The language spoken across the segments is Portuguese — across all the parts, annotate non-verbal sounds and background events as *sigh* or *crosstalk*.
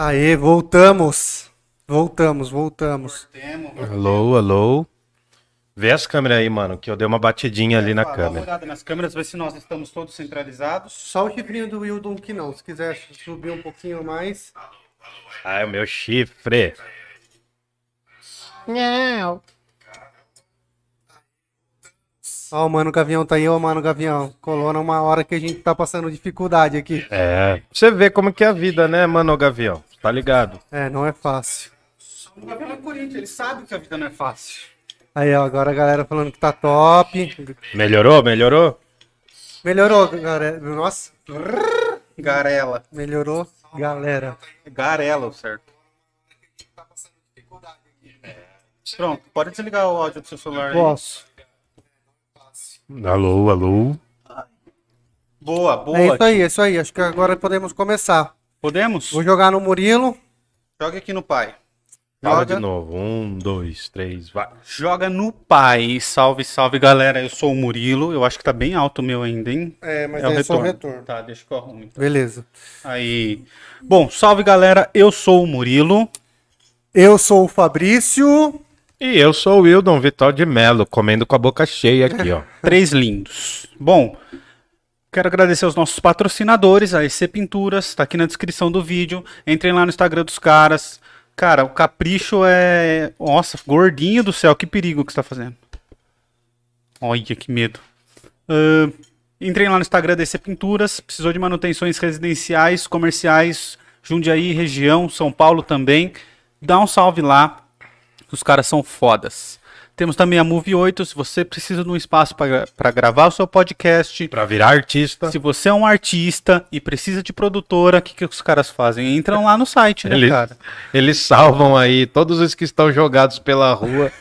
Aê, voltamos. Voltamos, voltamos. Alô, alô. Vê as câmeras aí, mano, que eu dei uma batidinha ali na Dá uma câmera. olhada nas câmeras, ver se nós estamos todos centralizados. Só o chifrinho do Wildon que não. Se quiser subir um pouquinho mais. Ah, é o meu chifre. Ó, o Mano Gavião tá aí, ó, Mano Gavião. Colou numa hora que a gente tá passando dificuldade aqui. É. Você vê como que é a vida, né, mano, Gavião? Tá ligado? É, não é fácil. O Gabriel é Corinthians, ele sabe que a vida não é fácil. Aí, ó, agora a galera falando que tá top. Melhorou? Melhorou? Melhorou, galera. Nossa, Garela. melhorou, galera. Garela, certo. Pronto, pode desligar o áudio do seu celular aí. Posso. Alô, alô. Boa, boa. É isso aí, é isso aí. Acho que agora podemos começar. Podemos? Vou jogar no Murilo. Joga aqui no pai. Fala Joga. de novo. Um, dois, três, vai. Joga no pai. Salve, salve, galera. Eu sou o Murilo. Eu acho que tá bem alto o meu ainda, hein? É, mas é o é só o retorno. retorno. Tá, deixa que eu arrumo. então. Beleza. Aí. Bom, salve, galera. Eu sou o Murilo. Eu sou o Fabrício. E eu sou o Wildon Vital de Melo, comendo com a boca cheia aqui, ó. *laughs* Três lindos. Bom, quero agradecer aos nossos patrocinadores, a EC Pinturas, tá aqui na descrição do vídeo. Entrem lá no Instagram dos caras. Cara, o capricho é. Nossa, gordinho do céu, que perigo que você tá fazendo. Olha que medo. Ahn, entrem lá no Instagram da EC Pinturas. Precisou de manutenções residenciais, comerciais, Jundiaí, região, São Paulo também. Dá um salve lá. Os caras são fodas. Temos também a Move 8. Se você precisa de um espaço para gravar o seu podcast, Pra virar artista. se você é um artista e precisa de produtora, o que, que os caras fazem? Entram lá no site, né, Eles, cara? eles salvam aí todos os que estão jogados pela rua,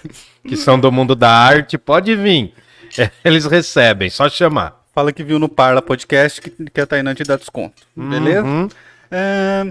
que são do mundo da arte. Pode vir. É, eles recebem, só chamar. Fala que viu no Parla Podcast que, que a Tainan te dá desconto. Beleza? Uhum. É,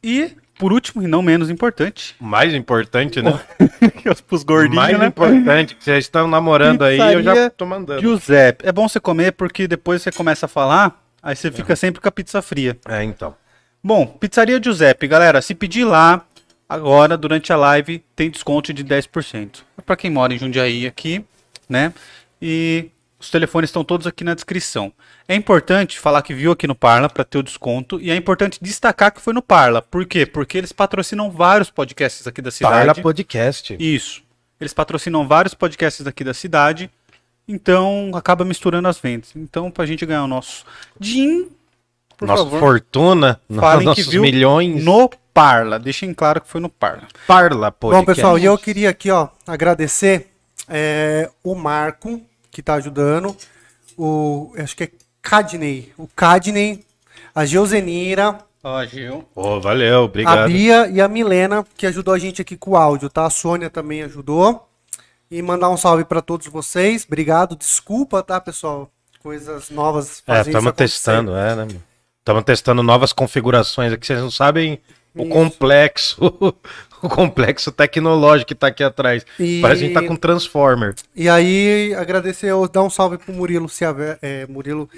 E, por último e não menos importante, mais importante, né? *laughs* os gordinhos, mais né? importante, que vocês estão namorando aí, eu já Pizzaria tô mandando. Giuseppe. É bom você comer porque depois você começa a falar, aí você fica sempre com a pizza fria. É, então. Bom, Pizzaria Giuseppe, galera, se pedir lá, agora, durante a live, tem desconto de 10%. É pra quem mora em Jundiaí aqui, né? E os telefones estão todos aqui na descrição. É importante falar que viu aqui no Parla para ter o desconto e é importante destacar que foi no Parla. Por quê? Porque eles patrocinam vários podcasts aqui da cidade. Parla Podcast. Isso. Eles patrocinam vários podcasts aqui da cidade. Então acaba misturando as vendas. Então, pra gente ganhar o nosso din, por Nossa favor, fortuna, falem nossos que viu milhões. no Parla. Deixem claro que foi no Parla. Parla Podcast. Bom, pessoal, e eu queria aqui, ó, agradecer é, o Marco, que tá ajudando. O. Acho que é Cadney. O Cadney, a Geuzenira, Ó, Gil. Ô, valeu, a obrigado. Bia e a Milena, que ajudou a gente aqui com o áudio, tá? A Sônia também ajudou. E mandar um salve pra todos vocês. Obrigado. Desculpa, tá, pessoal? Coisas novas. É, isso estamos testando, é, né? Estamos testando novas configurações aqui, vocês não sabem o complexo, o complexo tecnológico que tá aqui atrás. E- Parece que a gente tá com Transformer. E aí, agradecer, eu dar um salve pro Murilo Ciavelli, é, Murilo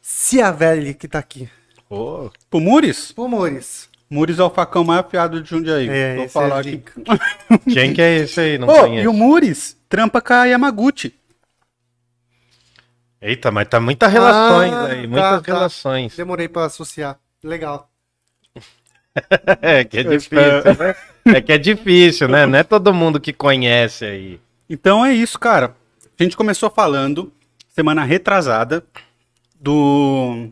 Ciavelli, que tá aqui. Ô, Pro Muris? Pô, Muris. Muris é o facão mais afiado de Jundiaí. É, Vou falar é aqui. *laughs* quem que é esse aí? Não Ô, conheço. e o Muris trampa com a Yamaguchi. Eita, mas tá muitas relações Ah, aí, tá, muitas tá. relações. Demorei pra associar. Legal. *laughs* É que é difícil, né? É que é difícil, né? Não é todo mundo que conhece aí. Então é isso, cara. A gente começou falando, semana retrasada, do,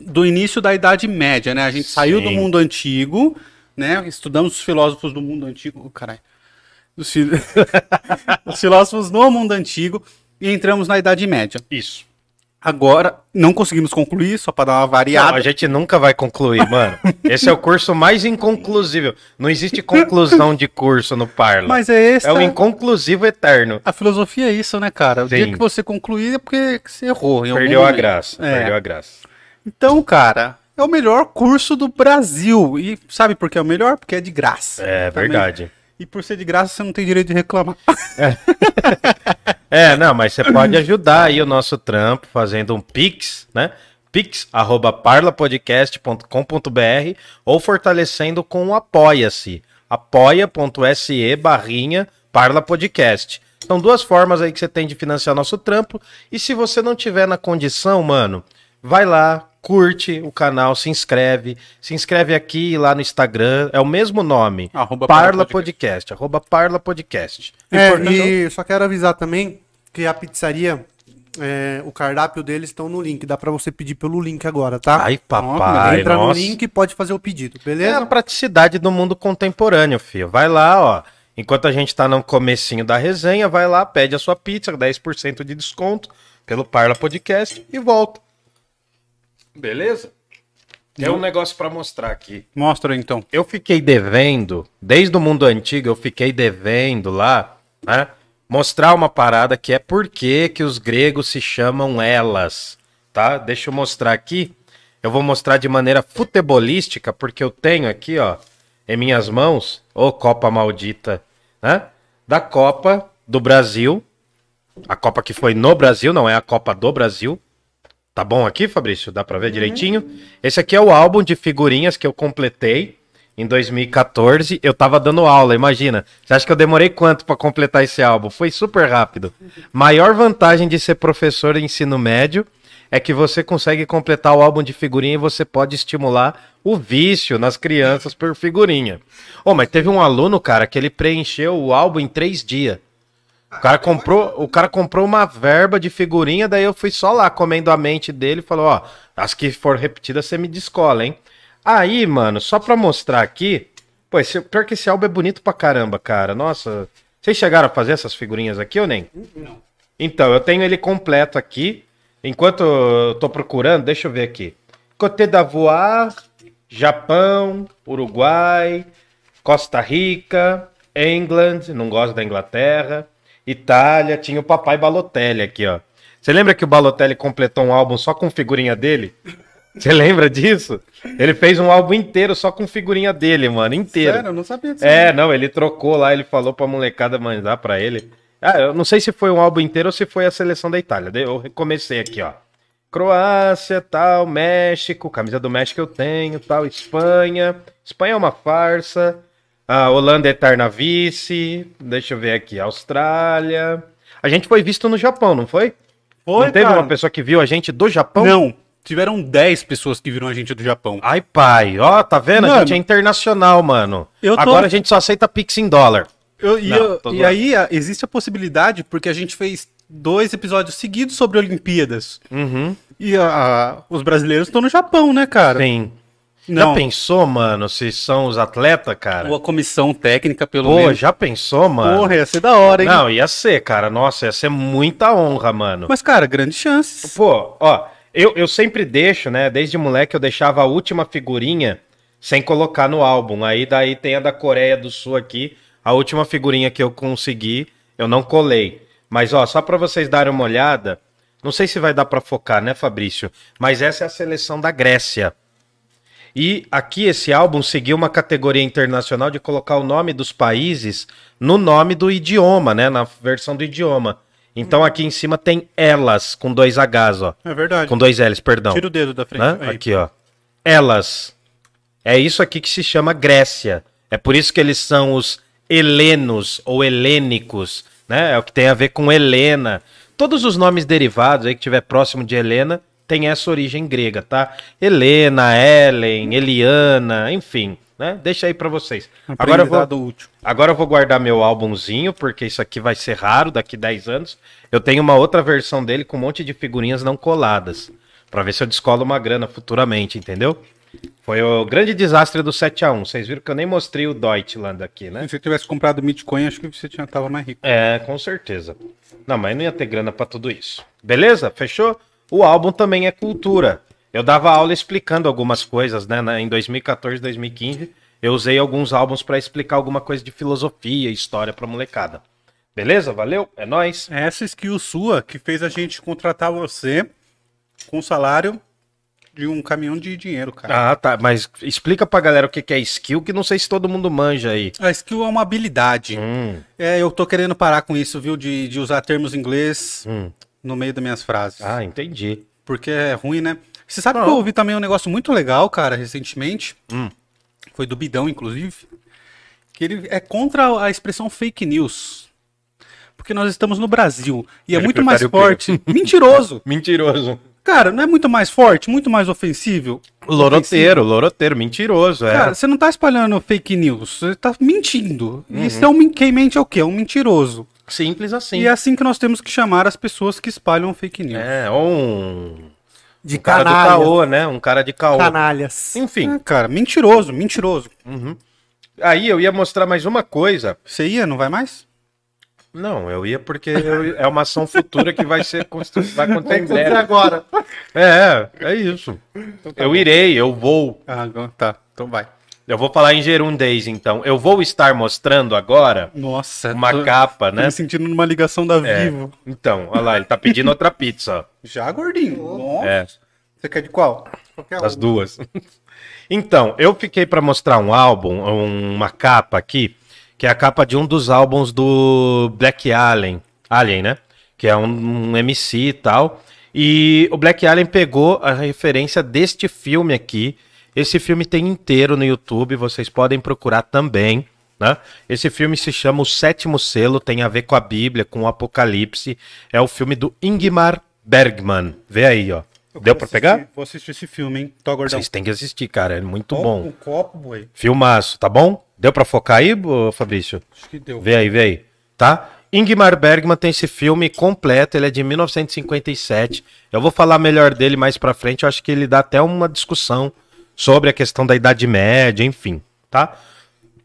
do início da Idade Média, né? A gente saiu do Sim. mundo antigo, né? Estudamos os filósofos do mundo antigo. Oh, caralho. Os, fi- *laughs* os filósofos no mundo antigo e entramos na Idade Média. Isso. Agora, não conseguimos concluir, só para dar uma Não, variada. a gente nunca vai concluir, mano. Esse é o curso mais inconclusível. Não existe conclusão de curso no Parla. Mas é esse. É o inconclusivo eterno. A filosofia é isso, né, cara? O dia Sim. que você concluir é porque você errou. Perdeu a graça. É. Perdeu a graça. Então, cara, é o melhor curso do Brasil. E sabe por que é o melhor? Porque é de graça. É Também. verdade. E por ser de graça, você não tem direito de reclamar. É, *laughs* *laughs* não, mas você pode ajudar aí o nosso trampo fazendo um Pix, né? pix@parlapodcast.com.br ou fortalecendo com o Apoia-se, apoia.se barrinha Parla Podcast. São duas formas aí que você tem de financiar nosso trampo. E se você não tiver na condição, mano, vai lá, curte o canal, se inscreve. Se inscreve aqui e lá no Instagram. É o mesmo nome. Arroba Parla Parla Podcast. Arroba Parla Podcast. É, e só quero avisar também que a pizzaria, é, o cardápio deles estão no link. Dá pra você pedir pelo link agora, tá? Ai, papai. Entra nossa. no link e pode fazer o pedido, É beleza? a praticidade do mundo contemporâneo, filho. Vai lá, ó. Enquanto a gente tá no comecinho da resenha, vai lá, pede a sua pizza, 10% de desconto pelo Parla Podcast e volta. Beleza? Tem um negócio pra mostrar aqui. Mostra então. Eu fiquei devendo, desde o mundo antigo, eu fiquei devendo lá, né? Mostrar uma parada que é por que que os gregos se chamam elas, tá? Deixa eu mostrar aqui. Eu vou mostrar de maneira futebolística, porque eu tenho aqui, ó, em minhas mãos, ô Copa maldita, né? Da Copa do Brasil. A Copa que foi no Brasil, não é a Copa do Brasil. Tá bom aqui, Fabrício? Dá pra ver direitinho? Esse aqui é o álbum de figurinhas que eu completei em 2014. Eu tava dando aula, imagina. Você acha que eu demorei quanto pra completar esse álbum? Foi super rápido. Maior vantagem de ser professor de ensino médio é que você consegue completar o álbum de figurinha e você pode estimular o vício nas crianças por figurinha. Ô, mas teve um aluno, cara, que ele preencheu o álbum em três dias. O cara comprou, o cara comprou uma verba de figurinha, daí eu fui só lá comendo a mente dele e falou, ó, as que for repetidas você me descola, hein? Aí, mano, só pra mostrar aqui, pô, esse, pior que esse álbum é bonito pra caramba, cara. Nossa, vocês chegaram a fazer essas figurinhas aqui ou nem? Não. Então, eu tenho ele completo aqui. Enquanto eu tô procurando, deixa eu ver aqui. Côte d'Ivoire, Japão, Uruguai, Costa Rica, England, não gosto da Inglaterra, Itália, tinha o papai Balotelli aqui, ó. Você lembra que o Balotelli completou um álbum só com figurinha dele? Você lembra disso? Ele fez um álbum inteiro só com figurinha dele, mano, inteiro. Sério, eu não sabia disso. É, não, ele trocou lá, ele falou pra molecada mandar pra ele. Ah, eu não sei se foi um álbum inteiro ou se foi a seleção da Itália. Eu comecei aqui, ó. Croácia, tal, México, camisa do México eu tenho, tal, Espanha. Espanha é uma farsa. A Holanda é eterna vice. Deixa eu ver aqui, Austrália. A gente foi visto no Japão, não foi? Foi, não teve cara. uma pessoa que viu a gente do Japão? Não. Tiveram 10 pessoas que viram a gente do Japão. Ai, pai, ó, tá vendo? a Mano, gente é internacional, mano. eu tô- Agora a gente só aceita Pix em dólar. Eu- e Não, eu- tô e aí a- existe a possibilidade, porque a gente fez dois episódios seguidos sobre Olimpíadas. Uhum. E a- a- os brasileiros estão no Japão, né, cara? Sim. Não, Já pensou, mano, se são os atletas, cara? ou a comissão técnica, pelo Pô, menos. já pensou, mano? Porra, ia ser da hora, hein? Não, ia ser, cara. Nossa, ia ser muita honra, mano. Mas, cara, grandes chances. Pô, ó, eu, eu sempre deixo, né? Desde moleque eu deixava a última figurinha sem colocar no álbum. Aí daí tem a da Coreia do Sul aqui. A última figurinha que eu consegui, eu não colei. Mas, ó, só pra vocês darem uma olhada. Não sei se vai dar pra focar, né, Fabrício? Mas essa é a seleção da Grécia. E aqui esse álbum seguiu uma categoria internacional de colocar o nome dos países no nome do idioma, né? Na versão do idioma. Então aqui em cima tem elas, com dois Hs, ó. É verdade. Com dois L's, perdão. Tira o dedo da frente. Né? Aqui, ó. Elas. É isso aqui que se chama Grécia. É por isso que eles são os helenos ou helênicos, né? É o que tem a ver com Helena. Todos os nomes derivados aí que tiver próximo de Helena tem essa origem grega, tá? Helena, Helen, Eliana, enfim, né? Deixa aí pra vocês. Agora eu vou útil. Agora eu vou guardar meu álbumzinho, porque isso aqui vai ser raro daqui 10 anos. Eu tenho uma outra versão dele com um monte de figurinhas não coladas. Pra ver se eu descolo uma grana futuramente, entendeu? Foi o grande desastre do 7x1. Vocês viram que eu nem mostrei o Deutschland aqui, né? Se você tivesse comprado Bitcoin, acho que você tinha, tava mais rico. É, com certeza. Não, mas não ia ter grana pra tudo isso. Beleza? Fechou? O álbum também é cultura. Eu dava aula explicando algumas coisas, né? Em 2014, 2015, eu usei alguns álbuns pra explicar alguma coisa de filosofia e história pra molecada. Beleza? Valeu? É nóis. É essa skill sua que fez a gente contratar você com o salário de um caminhão de dinheiro, cara. Ah, tá. Mas explica pra galera o que que é skill, que não sei se todo mundo manja aí. A skill é uma habilidade. Hum, É, eu tô querendo parar com isso, viu? De, de usar termos em inglês hum. No meio das minhas frases. Ah, entendi. Porque é ruim, né? Você sabe que eu ouvi também um negócio muito legal, cara, recentemente. Hum. Foi do Bidão, inclusive. Que ele é contra a expressão fake news. Porque nós estamos no Brasil. E é Ele muito mais forte. *laughs* Mentiroso. Mentiroso. Cara, não é muito mais forte, muito mais ofensivo? Loroteiro, loroteiro, mentiroso, é. Cara, você não tá espalhando fake news, você tá mentindo. Uhum. E isso é um, quem mente é o quê? É um mentiroso. Simples assim. E é assim que nós temos que chamar as pessoas que espalham fake news. É, ou um, De um cara do canalha. caô, né? Um cara de caô. Canalhas. Enfim, É, cara, mentiroso, mentiroso. aí eu ia mostrar mais uma coisa. Você ia, não vai mais? Não, eu ia porque eu- é uma ação futura que vai ser constru- vai acontecer em breve. agora. É, é isso. Eu irei, eu vou. Ah, tá, então vai. Eu vou falar em gerundês, então. Eu vou estar mostrando agora Nossa, uma tô- capa, tô né? me sentindo numa ligação da É. Vivo. Então, olha lá, ele tá pedindo outra pizza, ó. *laughs* Já, gordinho? Nossa. É, Você quer de qual? Qualquer as um. duas. *laughs* Então, eu fiquei pra mostrar um álbum, um- uma capa aqui, que é a capa de um dos álbuns do Black Alien, Alien, né? Que é um, um MC e tal. E o Black Alien pegou a referência deste filme aqui. Esse filme tem inteiro no YouTube, vocês podem procurar também. Né? Esse filme se chama O Sétimo Selo, tem a ver com a Bíblia, com o Apocalipse. É o filme do Ingmar Bergman. Vê aí, ó. Eu Deu pra assistir- pegar? Vou assistir esse filme, hein? Tô gordão. Vocês têm que assistir, cara. É muito Ó, bom. Um copo, boi. Filmaço, tá bom? Deu pra focar aí, Fabrício? Acho que deu. Vê aí, vê aí. Tá? Ingmar Bergman tem esse filme completo, ele é de 1957. Eu vou falar melhor dele mais pra frente, eu acho que ele dá até uma discussão sobre a questão da Idade Média, enfim, tá?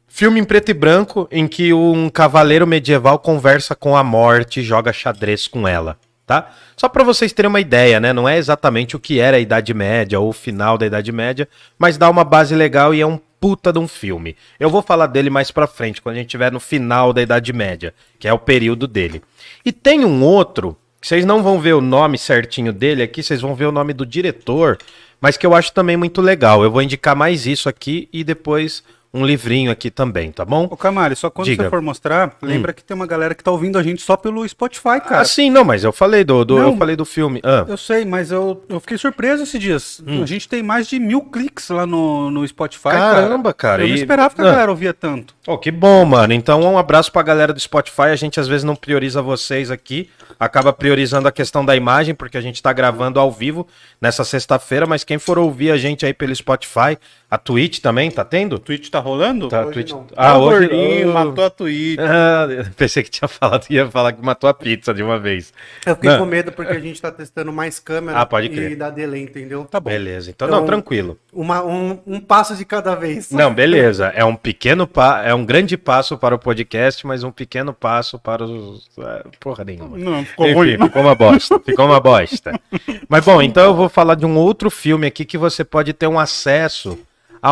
Filme em preto e branco em que um cavaleiro medieval conversa com a morte e joga xadrez com ela, tá? Só pra vocês terem uma ideia, né? Não é exatamente o que era a Idade Média ou o final da Idade Média, mas dá uma base legal e é um puta de um filme. Eu vou falar dele mais pra frente, quando a gente estiver no final da Idade Média, que é o período dele. E tem um outro, que vocês não vão ver o nome certinho dele aqui, vocês vão ver o nome do diretor, mas que eu acho também muito legal. Eu vou indicar mais isso aqui e depois um livrinho aqui também, tá bom? Ô, Camari, só quando Diga. Hum. você for mostrar, lembra que tem uma galera que tá ouvindo a gente só pelo Spotify, cara. Ah, sim, não, mas eu falei do, do- Não. eu falei do filme. Ah, Eu sei, mas eu, eu fiquei surpreso esses dias. Hum. A gente tem mais de mil cliques lá no, no Spotify. Caramba, cara, Eu não e- esperava que a Ah. galera ouvia tanto. oh, que bom, mano. Então, um abraço pra galera do Spotify. A gente às vezes não prioriza vocês aqui, acaba priorizando a questão da imagem, porque a gente tá gravando ao vivo nessa sexta-feira, mas quem for ouvir a gente aí pelo Spotify, a Twitch também, tá tendo? O Twitch tá rolando? Tá, Hoje Twitch... não. Ah, hoje- gordinho, Ah, matou a Twitch. Ah, *laughs* pensei que tinha falado, ia falar que matou a pizza de uma vez. Eu fiquei Não. com medo porque a gente tá testando mais câmera Ah, pode crer. e dá delay, entendeu? Tá bom. Beleza, então, Então- não, tranquilo. Uma, um, um passo de cada vez. Não, beleza. É um pequeno pa... é um grande passo para o podcast, mas um pequeno passo para os. é, Porra nenhuma. Não, ficou Enfim, ruim. ficou uma bosta. *laughs* Ficou uma bosta. Mas bom, então eu vou falar de um outro filme aqui que você pode ter um acesso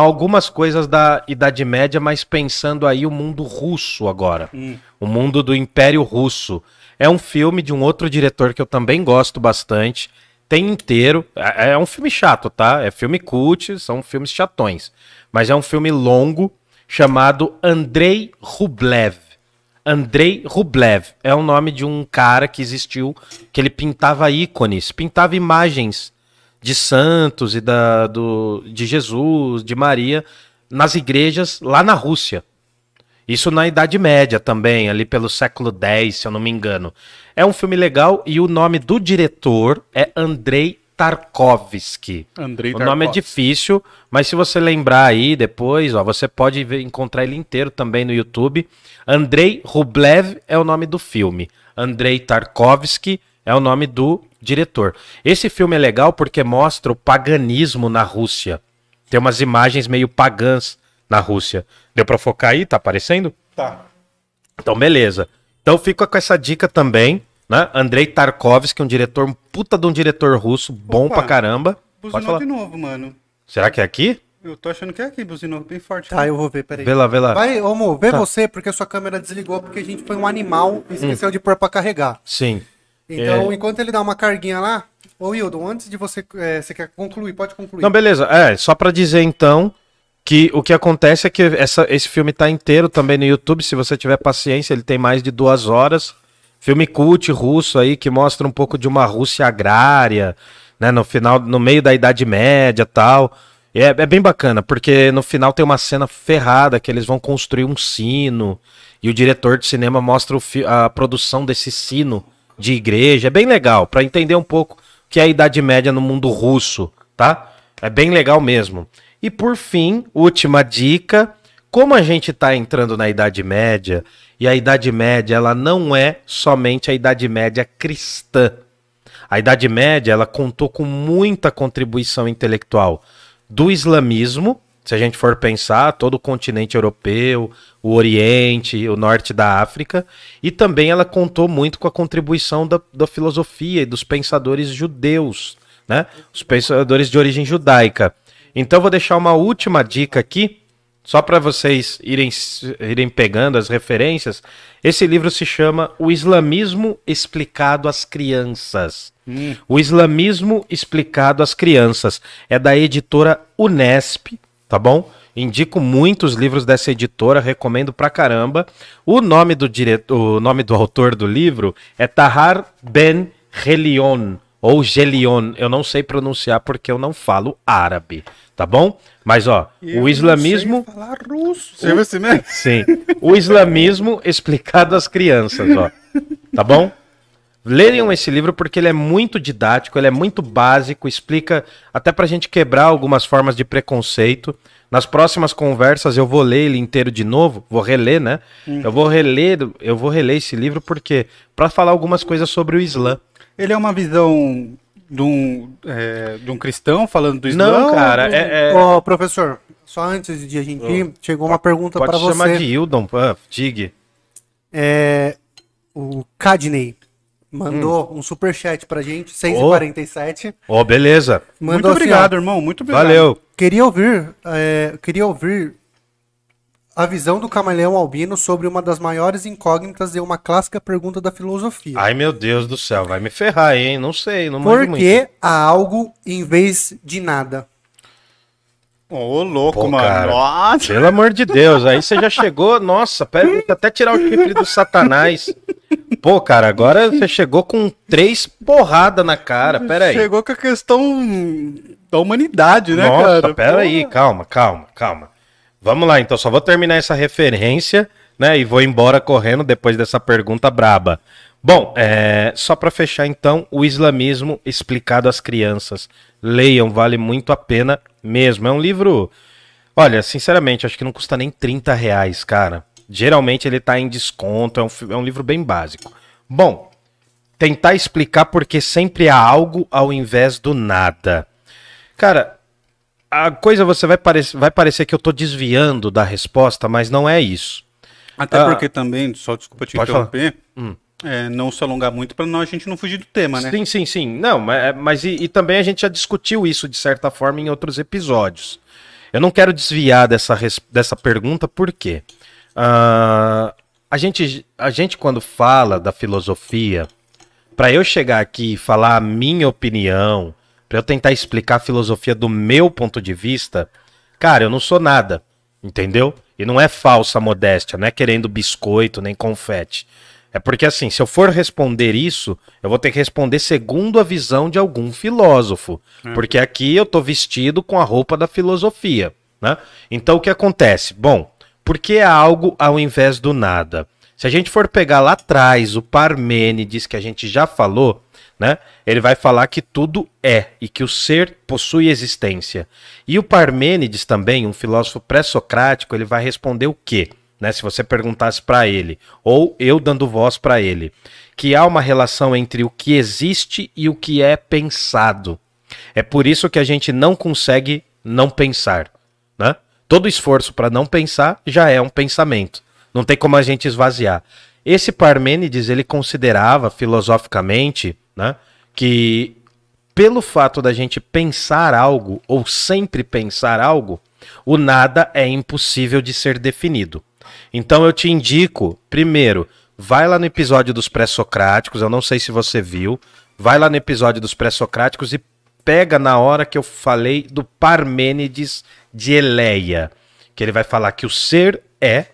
algumas coisas da Idade Média, mas pensando aí o mundo russo agora. O mundo do Império Russo. É um filme de um outro diretor que eu também gosto bastante. Tem inteiro. É é um filme chato, tá? É filme cult, são filmes chatões. Mas é um filme longo chamado Andrei Rublev. Andrei Rublev é o nome de um cara que existiu, que ele pintava ícones, pintava imagens de santos e da, do, de Jesus, de Maria, nas igrejas lá na Rússia. Isso na Idade Média também, ali pelo século X, se eu não me engano. É um filme legal e o nome do diretor é Andrei Tarkovsky. Andrei o nome é Tarkovsky. difícil, mas se você lembrar aí depois, ó, você pode ver- encontrar ele inteiro também no YouTube. Andrei Rublev é o nome do filme. Andrei Tarkovsky é o nome do diretor. Esse filme é legal porque mostra o paganismo na Rússia. Tem umas imagens meio pagãs na Rússia. Deu pra focar aí? Tá aparecendo? Tá. Então, beleza. Então fica com essa dica também, né? Andrei Tarkovsky, um diretor, um puta de um diretor russo, bom Opa. pra caramba. Buzinou de novo, mano. Será que é aqui? Eu tô achando que é aqui, buzinou bem forte. Tá, eu vou ver, peraí. Vê lá, vê lá. Vai, ô, amor, vê Tá. você, porque a sua câmera desligou, porque a gente foi um animal e esqueceu de pôr pra carregar. Sim. Então, É. enquanto ele dá uma carguinha lá, ô Wildon, antes de você. é, você quer concluir? Pode concluir. Não, beleza. É, só pra dizer então que o que acontece é que essa, esse filme tá inteiro também no YouTube. Se você tiver paciência, ele tem mais de duas horas. Filme cult russo aí que mostra um pouco de uma Rússia agrária, né? No final, no meio da Idade Média tal. E É, é bem bacana, porque no final tem uma cena ferrada que eles vão construir um sino e o diretor de cinema mostra a produção desse sino de igreja. É bem legal, pra entender um pouco o que é a Idade Média no mundo russo, tá? É bem legal mesmo. E por fim, última dica, como a gente está entrando na Idade Média, e a Idade Média ela não é somente a Idade Média cristã. A Idade Média ela contou com muita contribuição intelectual do islamismo, se a gente for pensar, todo o continente europeu, o Oriente, o norte da África, e também ela contou muito com a contribuição da, da filosofia e dos pensadores judeus, né? Os pensadores de origem judaica. Então eu vou deixar uma última dica aqui, só para vocês irem, irem pegando as referências. Esse livro se chama O Islamismo Explicado às Crianças. O Islamismo Explicado às Crianças. É da editora Unesp, tá bom? Indico muitos livros dessa editora, recomendo pra caramba. O nome do, diretor, o nome do autor do livro é Tahar Ben Relion, ou Gelion. Eu não sei pronunciar porque eu não falo árabe, tá bom? Mas ó, o islamismo. falar russo. Você viu esse mesmo? Sim. O islamismo explicado às crianças, ó. Tá bom? Leiam esse livro porque ele é muito didático, ele é muito básico, explica até pra gente quebrar algumas formas de preconceito. Nas próximas conversas eu vou ler ele inteiro de novo, vou reler, né? Eu vou reler, eu vou reler esse livro porque para falar algumas coisas sobre o Islã. Ele é uma visão de um, é, de um cristão falando do Islã? Não, cara, é, é- Ô, professor, só antes de a gente ir, chegou uma pergunta pode para chamar você. de Hildon, ah, Dig. É, o Cadney mandou Hum. um superchat pra gente, 6,47. Ó, beleza. Mandou Muito assim, obrigado, ó, irmão. Muito obrigado. Valeu. Queria ouvir, é, queria ouvir a visão do camaleão albino sobre uma das maiores incógnitas e uma clássica pergunta da filosofia. Ai, meu Deus do céu, vai me ferrar, hein? Não sei, não Por muito. que há algo em vez de nada? Ô, louco, Pô, mano. cara. Nossa. Pelo amor de Deus, aí você já chegou, nossa, pera, até tirar o chifre do satanás. Pô, cara, agora você chegou com três porrada na cara, pera aí. Chegou com a questão da humanidade, né, Nossa, cara? pera Pô. aí, calma, calma, calma. Vamos lá, então, só vou terminar essa referência, né, e vou embora correndo depois dessa pergunta braba. Bom, é, só pra fechar então, o islamismo explicado às crianças. Leiam, vale muito a pena mesmo. É um livro, olha, sinceramente, acho que não custa nem 30 reais, cara. Geralmente ele tá em desconto, é um, é um livro bem básico. Bom, tentar explicar porque sempre há algo ao invés do nada. Cara, a coisa você vai, parec vai parecer que eu tô desviando da resposta, mas não é isso. Até Ah. porque também, só desculpa te interromper, é, não se alongar muito pra não, a gente não fugir do tema, né? Sim, sim, sim. Não, mas, mas e, e também a gente já discutiu isso de certa forma em outros episódios. Eu não quero desviar dessa, dessa pergunta, por quê? Ah, a, gente, a gente, quando fala da filosofia, para eu chegar aqui e falar a minha opinião, para eu tentar explicar a filosofia do meu ponto de vista, cara, eu não sou nada, entendeu? E não é falsa modéstia, não é querendo biscoito nem confete. É porque assim, se eu for responder isso, eu vou ter que responder segundo a visão de algum filósofo, porque aqui eu tô vestido com a roupa da filosofia, né? Então o que acontece? Bom, por que algo ao invés do nada? Se a gente for pegar lá atrás o Parmênides, que a gente já falou, né? Ele vai falar que tudo é e que o ser possui existência. E o Parmênides também, um filósofo pré-socrático, ele vai responder o quê? Né, se você perguntasse para ele, ou eu dando voz para ele, que há uma relação entre o que existe e o que é pensado. É por isso que a gente não consegue não pensar, né? Todo esforço para não pensar já é um pensamento. Não tem como a gente esvaziar. Esse Parmênides ele considerava filosoficamente, né, que pelo fato da gente pensar algo ou sempre pensar algo, o nada é impossível de ser definido. Então eu te indico, primeiro, vai lá no episódio dos pré-socráticos, eu não sei se você viu, vai lá no episódio dos pré-socráticos e pega na hora que eu falei do Parmênides de Eleia, que ele vai falar que o ser é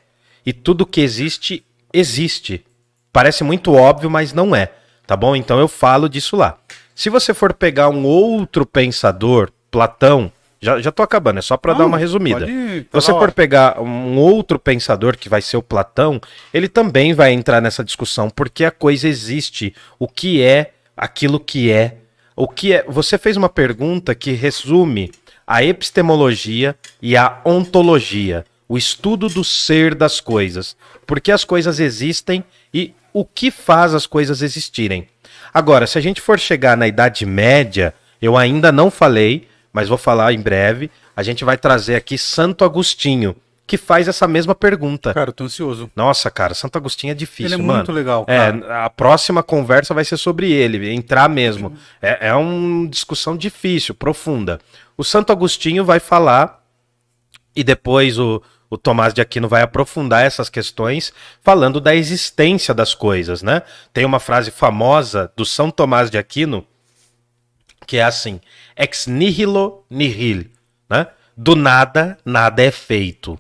e tudo que existe existe. Parece muito óbvio, mas não é, tá bom? Então eu falo disso lá. Se você for pegar um outro pensador, Platão, já, já tô acabando, é só para dar uma resumida. pode- Se você for pegar um outro pensador, que vai ser o Platão, ele também vai entrar nessa discussão, porque a coisa existe. O que é aquilo que é? O que é? Você fez uma pergunta que resume a epistemologia e a ontologia, o estudo do ser das coisas. Porque as coisas existem e o que faz as coisas existirem. Agora, se a gente for chegar na Idade Média, eu ainda não falei, mas vou falar em breve. A gente vai trazer aqui Santo Agostinho, que faz essa mesma pergunta. Cara, eu tô ansioso. Nossa, cara, Santo Agostinho é difícil, Ele é mano. muito legal, É, cara. a próxima conversa vai ser sobre ele, entrar mesmo. É, é uma discussão difícil, profunda. O Santo Agostinho vai falar e depois o, o Tomás de Aquino vai aprofundar essas questões, falando da existência das coisas, né? Tem uma frase famosa do São Tomás de Aquino que é assim: ex nihilo nihil, né? Do nada, nada é feito.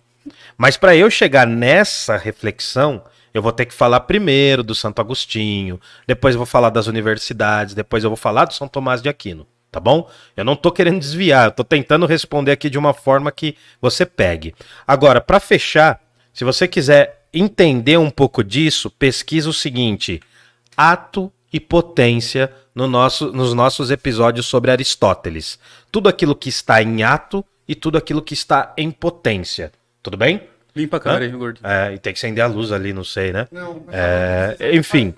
Mas para eu chegar nessa reflexão, eu vou ter que falar primeiro do Santo Agostinho, depois eu vou falar das universidades, depois eu vou falar do São Tomás de Aquino, tá bom? Eu não tô querendo desviar, eu tô tentando responder aqui de uma forma que você pegue. Agora, para fechar, se você quiser entender um pouco disso, pesquisa o seguinte: ato e potência no nosso, nos nossos episódios sobre Aristóteles. Tudo aquilo que está em ato e tudo aquilo que está em potência. Tudo bem? Limpa a cara aí, gordinho. É, e tem que acender a luz ali, não sei, né? Não, É, enfim.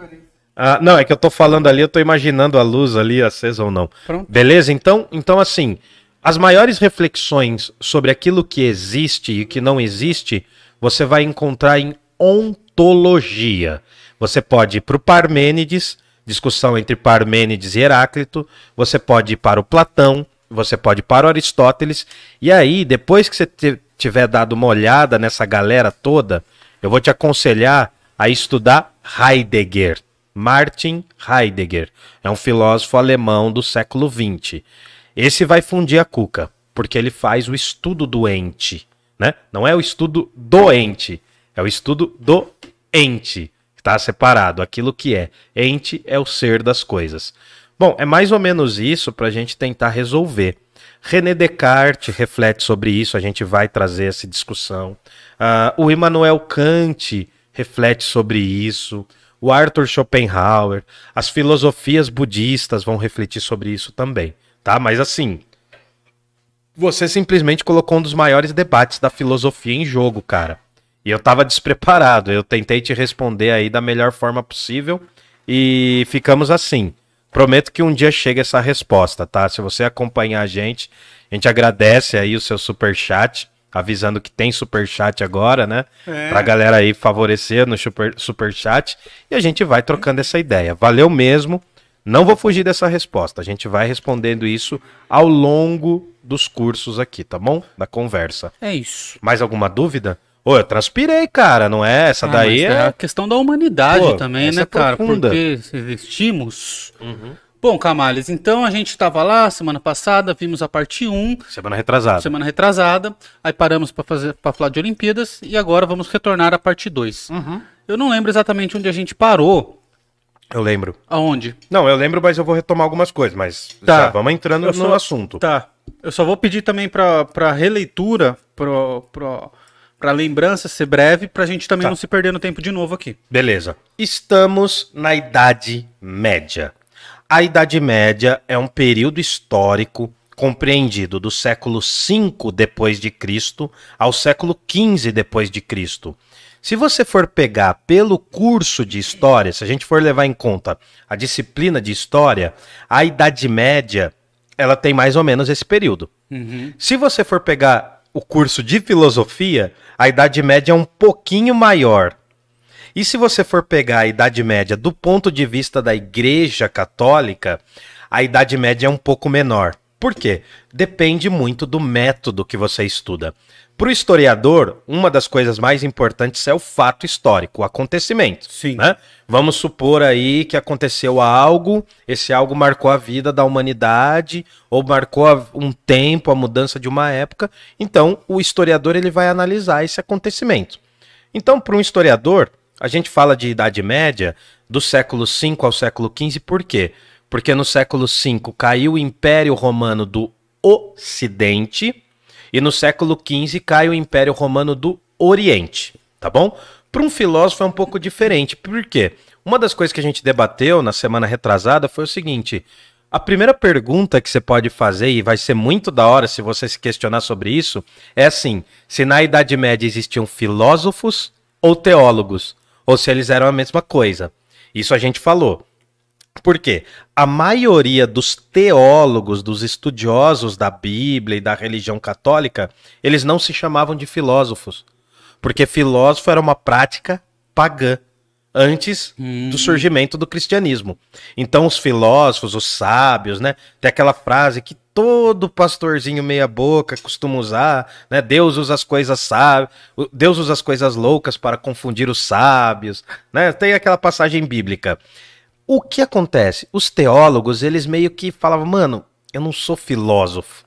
Ah, não, é que eu tô falando ali, eu tô imaginando a luz ali acesa ou não. Pronto. Beleza? Então, então assim, as maiores reflexões sobre aquilo que existe e que não existe, você vai encontrar em ontologia. Você pode ir para o Parmênides, discussão entre Parmênides e Heráclito, você pode ir para o Platão, você pode ir para o Aristóteles, e aí, depois que você tiver dado uma olhada nessa galera toda, eu vou te aconselhar a estudar Heidegger. Martin Heidegger. É um filósofo alemão do século XX. Esse vai fundir a cuca, porque ele faz o estudo do ente. Né? Não é o estudo doente, é o estudo do ente. Está separado. Aquilo que é. Ente é o ser das coisas. Bom, é mais ou menos isso para a gente tentar resolver. René Descartes reflete sobre isso, a gente vai trazer essa discussão. Ah, o Immanuel Kant reflete sobre isso. O Arthur Schopenhauer, as filosofias budistas vão refletir sobre isso também, tá? Mas assim, você simplesmente colocou um dos maiores debates da filosofia em jogo, cara. E eu tava despreparado. Eu tentei te responder aí da melhor forma possível e ficamos assim. Prometo que um dia chega essa resposta, tá? Se você acompanhar a gente, a gente agradece aí o seu super chat, avisando que tem super chat agora, né? É. Pra galera aí favorecer no super, super chat e a gente vai trocando essa ideia. Valeu mesmo. Não vou fugir dessa resposta. A gente vai respondendo isso ao longo dos cursos aqui, tá bom? Da conversa. É isso. Mais alguma dúvida? Ô, eu transpirei, cara, não é? Essa Ah, daí mas é. a questão da humanidade Pô, também, né, é cara? profunda. Porque existimos. Bom, Camales, então a gente estava lá semana passada, vimos a parte 1, Semana retrasada. semana retrasada, aí paramos para fazer para falar de Olimpíadas e agora vamos retornar à parte 2. Uhum. Eu não lembro exatamente onde a gente parou. Eu lembro. Aonde? Não, eu lembro, mas eu vou retomar algumas coisas, mas Tá. já vamos entrando Eu no só- assunto. Tá. Eu só vou pedir também para para releitura, pro, pro, pra lembrança ser breve, pra gente também Tá. não se perder no tempo de novo aqui. Beleza. Estamos na Idade Média. A Idade Média é um período histórico compreendido do século V depois de Cristo ao século XV depois de Cristo. Se você for pegar pelo curso de história, se a gente for levar em conta a disciplina de história, a Idade Média, ela tem mais ou menos esse período. Se você for pegar o curso de filosofia, a Idade Média é um pouquinho maior. E se você for pegar a Idade Média do ponto de vista da Igreja Católica, a Idade Média é um pouco menor. Por quê? Depende muito do método que você estuda. Para o historiador, uma das coisas mais importantes é o fato histórico, o acontecimento. Sim. né? Vamos supor aí que aconteceu algo, esse algo marcou a vida da humanidade, ou marcou um tempo, a mudança de uma época. Então, o historiador ele vai analisar esse acontecimento. Então, para um historiador, a gente fala de Idade Média do século V ao século XV, por quê? porque no século V caiu o Império Romano do Ocidente e no século XV cai o Império Romano do Oriente, tá bom? Para um filósofo é um pouco diferente, por quê? Uma das coisas que a gente debateu na semana retrasada foi o seguinte: a primeira pergunta que você pode fazer, e vai ser muito da hora se você se questionar sobre isso, é assim: se na Idade Média existiam filósofos ou teólogos, ou se eles eram a mesma coisa. Isso a gente falou. Por quê? A maioria dos teólogos, dos estudiosos da Bíblia e da religião católica, eles não se chamavam de filósofos. Porque filósofo era uma prática pagã antes hum. do surgimento do cristianismo. Então os filósofos, os sábios, né, tem aquela frase que todo pastorzinho meia boca costuma usar, né? Deus usa as coisas sábias, Deus usa as coisas loucas para confundir os sábios, né? Tem aquela passagem bíblica. O que acontece? Os teólogos, eles meio que falavam, mano, eu não sou filósofo.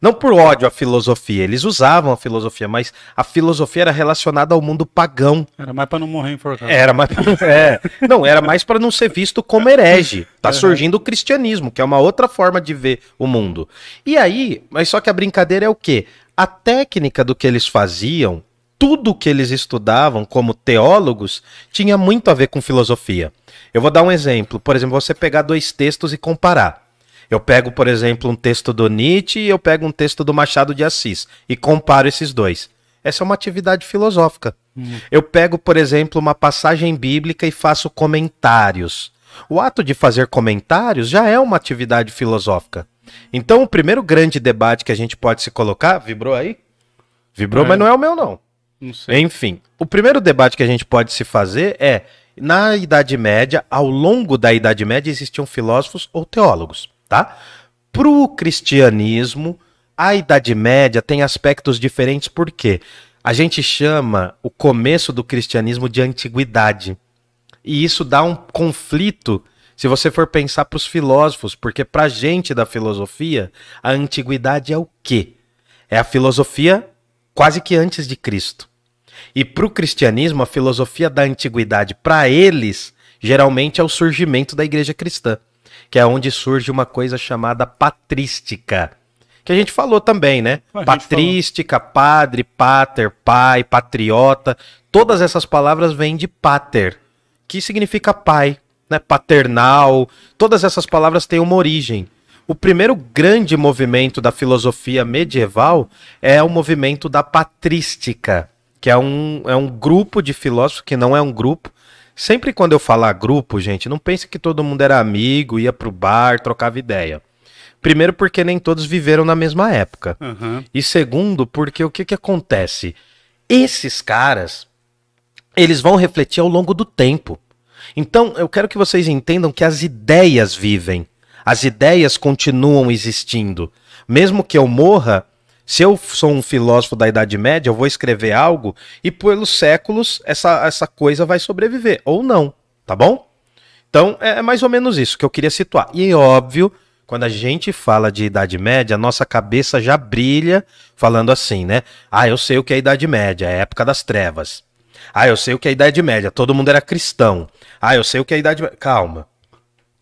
Não por ódio à filosofia, eles usavam a filosofia, mas a filosofia era relacionada ao mundo pagão. Era mais para não morrer enforcado. Era mais *laughs* é. Não, era mais para não ser visto como herege. Tá uhum. surgindo o cristianismo, que é uma outra forma de ver o mundo. E aí, mas só que a brincadeira é o quê? A técnica do que eles faziam, tudo que eles estudavam como teólogos, tinha muito a ver com filosofia. Eu vou dar um exemplo. Por exemplo, você pegar dois textos e comparar. Eu pego, por exemplo, um texto do Nietzsche e eu pego um texto do Machado de Assis e comparo esses dois. Essa é uma atividade filosófica. Hum. Eu pego, por exemplo, uma passagem bíblica e faço comentários. O ato de fazer comentários já é uma atividade filosófica. Então, o primeiro grande debate que a gente pode se colocar. Vibrou aí? Vibrou, é. mas não é o meu, não. não Enfim, o primeiro debate que a gente pode se fazer é: na Idade Média, ao longo da Idade Média, existiam filósofos ou teólogos tá? Para o cristianismo, a Idade Média tem aspectos diferentes, porque a gente chama o começo do cristianismo de antiguidade. E isso dá um conflito se você for pensar para os filósofos, porque para a gente da filosofia, a antiguidade é o quê? É a filosofia quase que antes de Cristo. E para o cristianismo, a filosofia da antiguidade, para eles, geralmente é o surgimento da igreja cristã que é onde surge uma coisa chamada patrística. Que a gente falou também, né? Patrística, padre, pater, pai, patriota. Todas essas palavras vêm de pater, que significa pai, né? Paternal. Todas essas palavras têm uma origem. O primeiro grande movimento da filosofia medieval é o movimento da patrística, que é um, é um grupo de filósofos, que não é um grupo, Sempre quando eu falar grupo, gente, não pense que todo mundo era amigo, ia pro bar, trocava ideia. Primeiro, porque nem todos viveram na mesma época. Uhum. E segundo, porque o que, que acontece? Esses caras, eles vão refletir ao longo do tempo. Então, eu quero que vocês entendam que as ideias vivem. As ideias continuam existindo. Mesmo que eu morra, se eu sou um filósofo da Idade Média, eu vou escrever algo e pelos séculos essa, essa coisa vai sobreviver, ou não, tá bom? Então é, é mais ou menos isso que eu queria situar. E óbvio, quando a gente fala de Idade Média, a nossa cabeça já brilha falando assim, né? Ah, eu sei o que é Idade Média, é a época das trevas. Ah, eu sei o que é Idade Média, todo mundo era cristão. Ah, eu sei o que é Idade Média. Calma.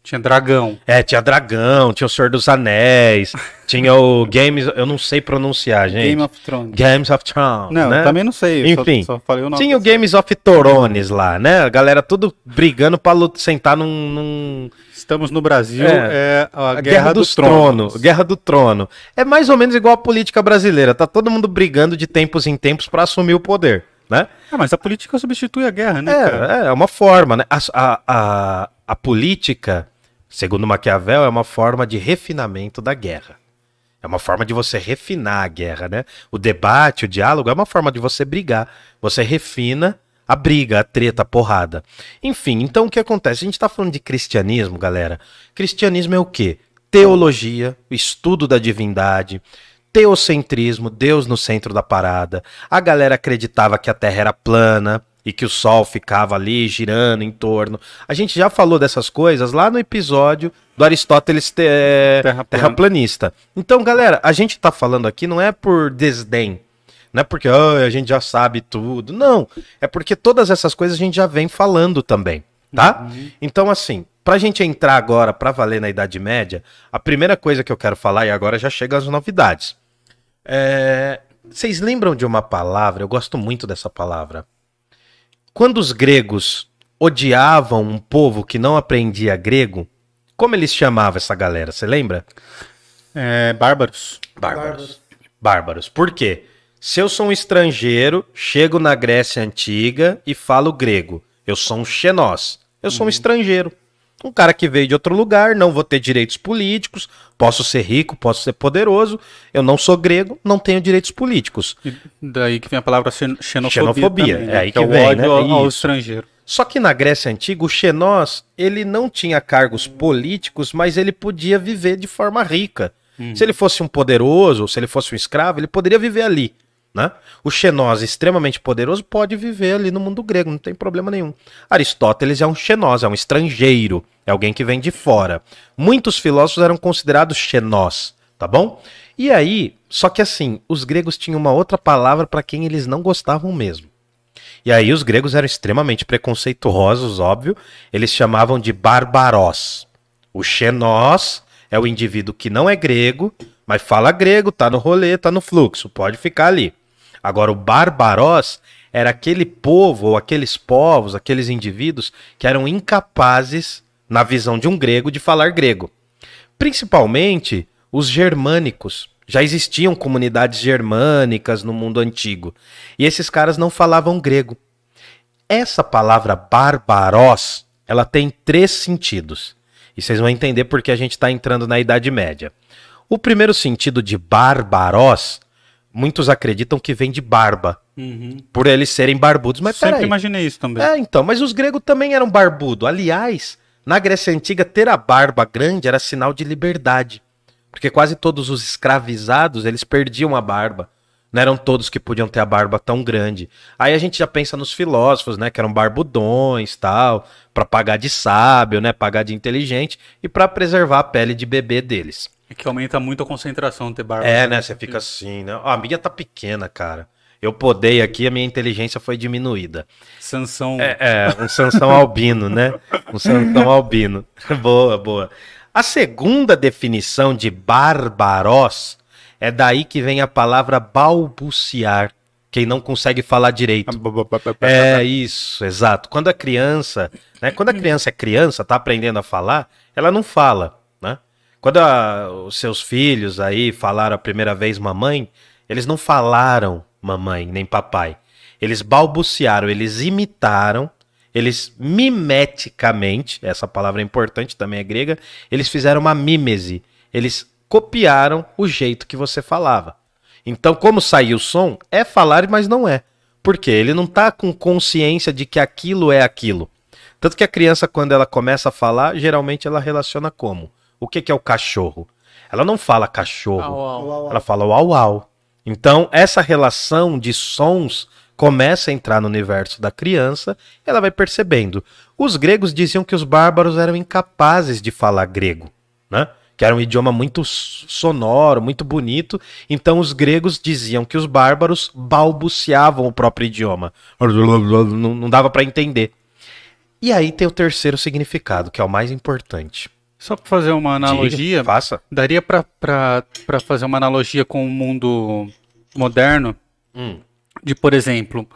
Tinha dragão. É, tinha dragão, tinha o Senhor dos Anéis, *laughs* tinha o Games, eu não sei pronunciar, gente. Game of Thrones. Games of Thrones. Não, né? também não sei. Enfim, só, só o tinha o Games of Thrones lá, né? A galera tudo brigando pra sentar num, num... Estamos no Brasil, é, é a, Guerra, Guerra dos do Trono. Guerra do Trono. É mais ou menos igual a política brasileira. Tá todo mundo brigando de tempos em tempos para assumir o poder. Né? Ah, mas a política substitui a guerra, né? É, é uma forma, né? A, a, a, a política Segundo Maquiavel, é uma forma de refinamento da guerra. É uma forma de você refinar a guerra, né? O debate, o diálogo é uma forma de você brigar. Você refina a briga, a treta, a porrada. Enfim, então o que acontece? A gente está falando de cristianismo, galera. Cristianismo é o quê? Teologia, estudo da divindade, teocentrismo, Deus no centro da parada. A galera acreditava que a Terra era plana, e que o Sol ficava ali girando em torno. A gente já falou dessas coisas lá no episódio do Aristóteles te, é, terraplanista. Então, galera, a gente tá falando aqui não é por desdém. Não é porque oh, a gente já sabe tudo. Não. É porque todas essas coisas a gente já vem falando também. Tá? Uhum. Então, assim, pra gente entrar agora pra valer na Idade Média, a primeira coisa que eu quero falar, e agora já chega as novidades. É, Vocês lembram de uma palavra? Eu gosto muito dessa palavra. Quando os gregos odiavam um povo que não aprendia grego, como eles chamavam essa galera? Você lembra? É, bárbaros. Bárbaros. Bárbaros. Por quê? Se eu sou um estrangeiro, chego na Grécia Antiga e falo grego. Eu sou um xenós. Eu sou um estrangeiro. Um cara que veio de outro lugar, não vou ter direitos políticos, posso ser rico, posso ser poderoso. Eu não sou grego, não tenho direitos políticos. E daí que vem a palavra xen- xenofobia. Xenofobia, também, é né? aí que é que o vem, ódio né? ao, ao estrangeiro. Só que na Grécia Antiga, o xenós, ele não tinha cargos políticos, mas ele podia viver de forma rica. Se ele fosse um poderoso, ou se ele fosse um escravo, ele poderia viver ali. Né? O xenós extremamente poderoso pode viver ali no mundo grego, não tem problema nenhum. Aristóteles é um xenós, é um estrangeiro, é alguém que vem de fora. Muitos filósofos eram considerados xenós, tá bom? E aí, só que assim, os gregos tinham uma outra palavra para quem eles não gostavam mesmo. E aí os gregos eram extremamente preconceituosos, óbvio. Eles chamavam de barbarós. O xenós é o indivíduo que não é grego, mas fala grego, tá no rolê, tá no fluxo, pode ficar ali. Agora o barbarós era aquele povo ou aqueles povos, aqueles indivíduos que eram incapazes, na visão de um grego, de falar grego. Principalmente os germânicos. Já existiam comunidades germânicas no mundo antigo. E esses caras não falavam grego. Essa palavra barbarós, ela tem três sentidos. E vocês vão entender porque a gente está entrando na Idade Média. O primeiro sentido de barbarós, muitos acreditam que vem de barba, por eles serem barbudos. Mas Sempre peraí. imaginei isso também. É, então, mas os gregos também eram barbudos. Aliás, na Grécia Antiga, ter a barba grande era sinal de liberdade. Porque quase todos os escravizados, eles perdiam a barba. Não eram todos que podiam ter a barba tão grande. Aí a gente já pensa nos filósofos, né, que eram barbudões, tal, Pra pagar de sábio, né, pagar de inteligente e pra preservar a pele de bebê deles. É que aumenta muito a concentração ter barba. É, né, você fica assim, né? Ó, a minha tá pequena, cara. Eu podei aqui, a minha inteligência foi diminuída. Sansão. É, é, um Sansão albino, né? Um Sansão albino. *laughs* boa, boa. A segunda definição de barbarós é daí que vem a palavra balbuciar, quem não consegue falar direito. É isso, exato. Quando a criança, né, quando a criança é criança, tá aprendendo a falar, ela não fala, né? Quando a- os seus filhos aí falaram a primeira vez mamãe, eles não falaram mamãe nem papai. Eles balbuciaram, eles imitaram, eles mimeticamente, essa palavra é importante, também é grega, eles fizeram uma mímese. Eles copiaram o jeito que você falava. Então, como saiu o som, é falar, mas não é. Por quê? Ele não tá com consciência de que aquilo é aquilo. Tanto que a criança, quando ela começa a falar, geralmente ela relaciona como? O que, que é o cachorro? Ela não fala cachorro. Au, au. Ela fala uau uau. Então, essa relação de sons começa a entrar no universo da criança, ela vai percebendo. Os gregos diziam que os bárbaros eram incapazes de falar grego, né? Que era um idioma muito sonoro, muito bonito. Então os gregos diziam que os bárbaros balbuciavam o próprio idioma. Não, não dava para entender. E aí tem o terceiro significado, que é o mais importante. Só pra fazer uma analogia, Diga, faça. daria pra fazer uma analogia com o mundo moderno, Hum. de, por exemplo,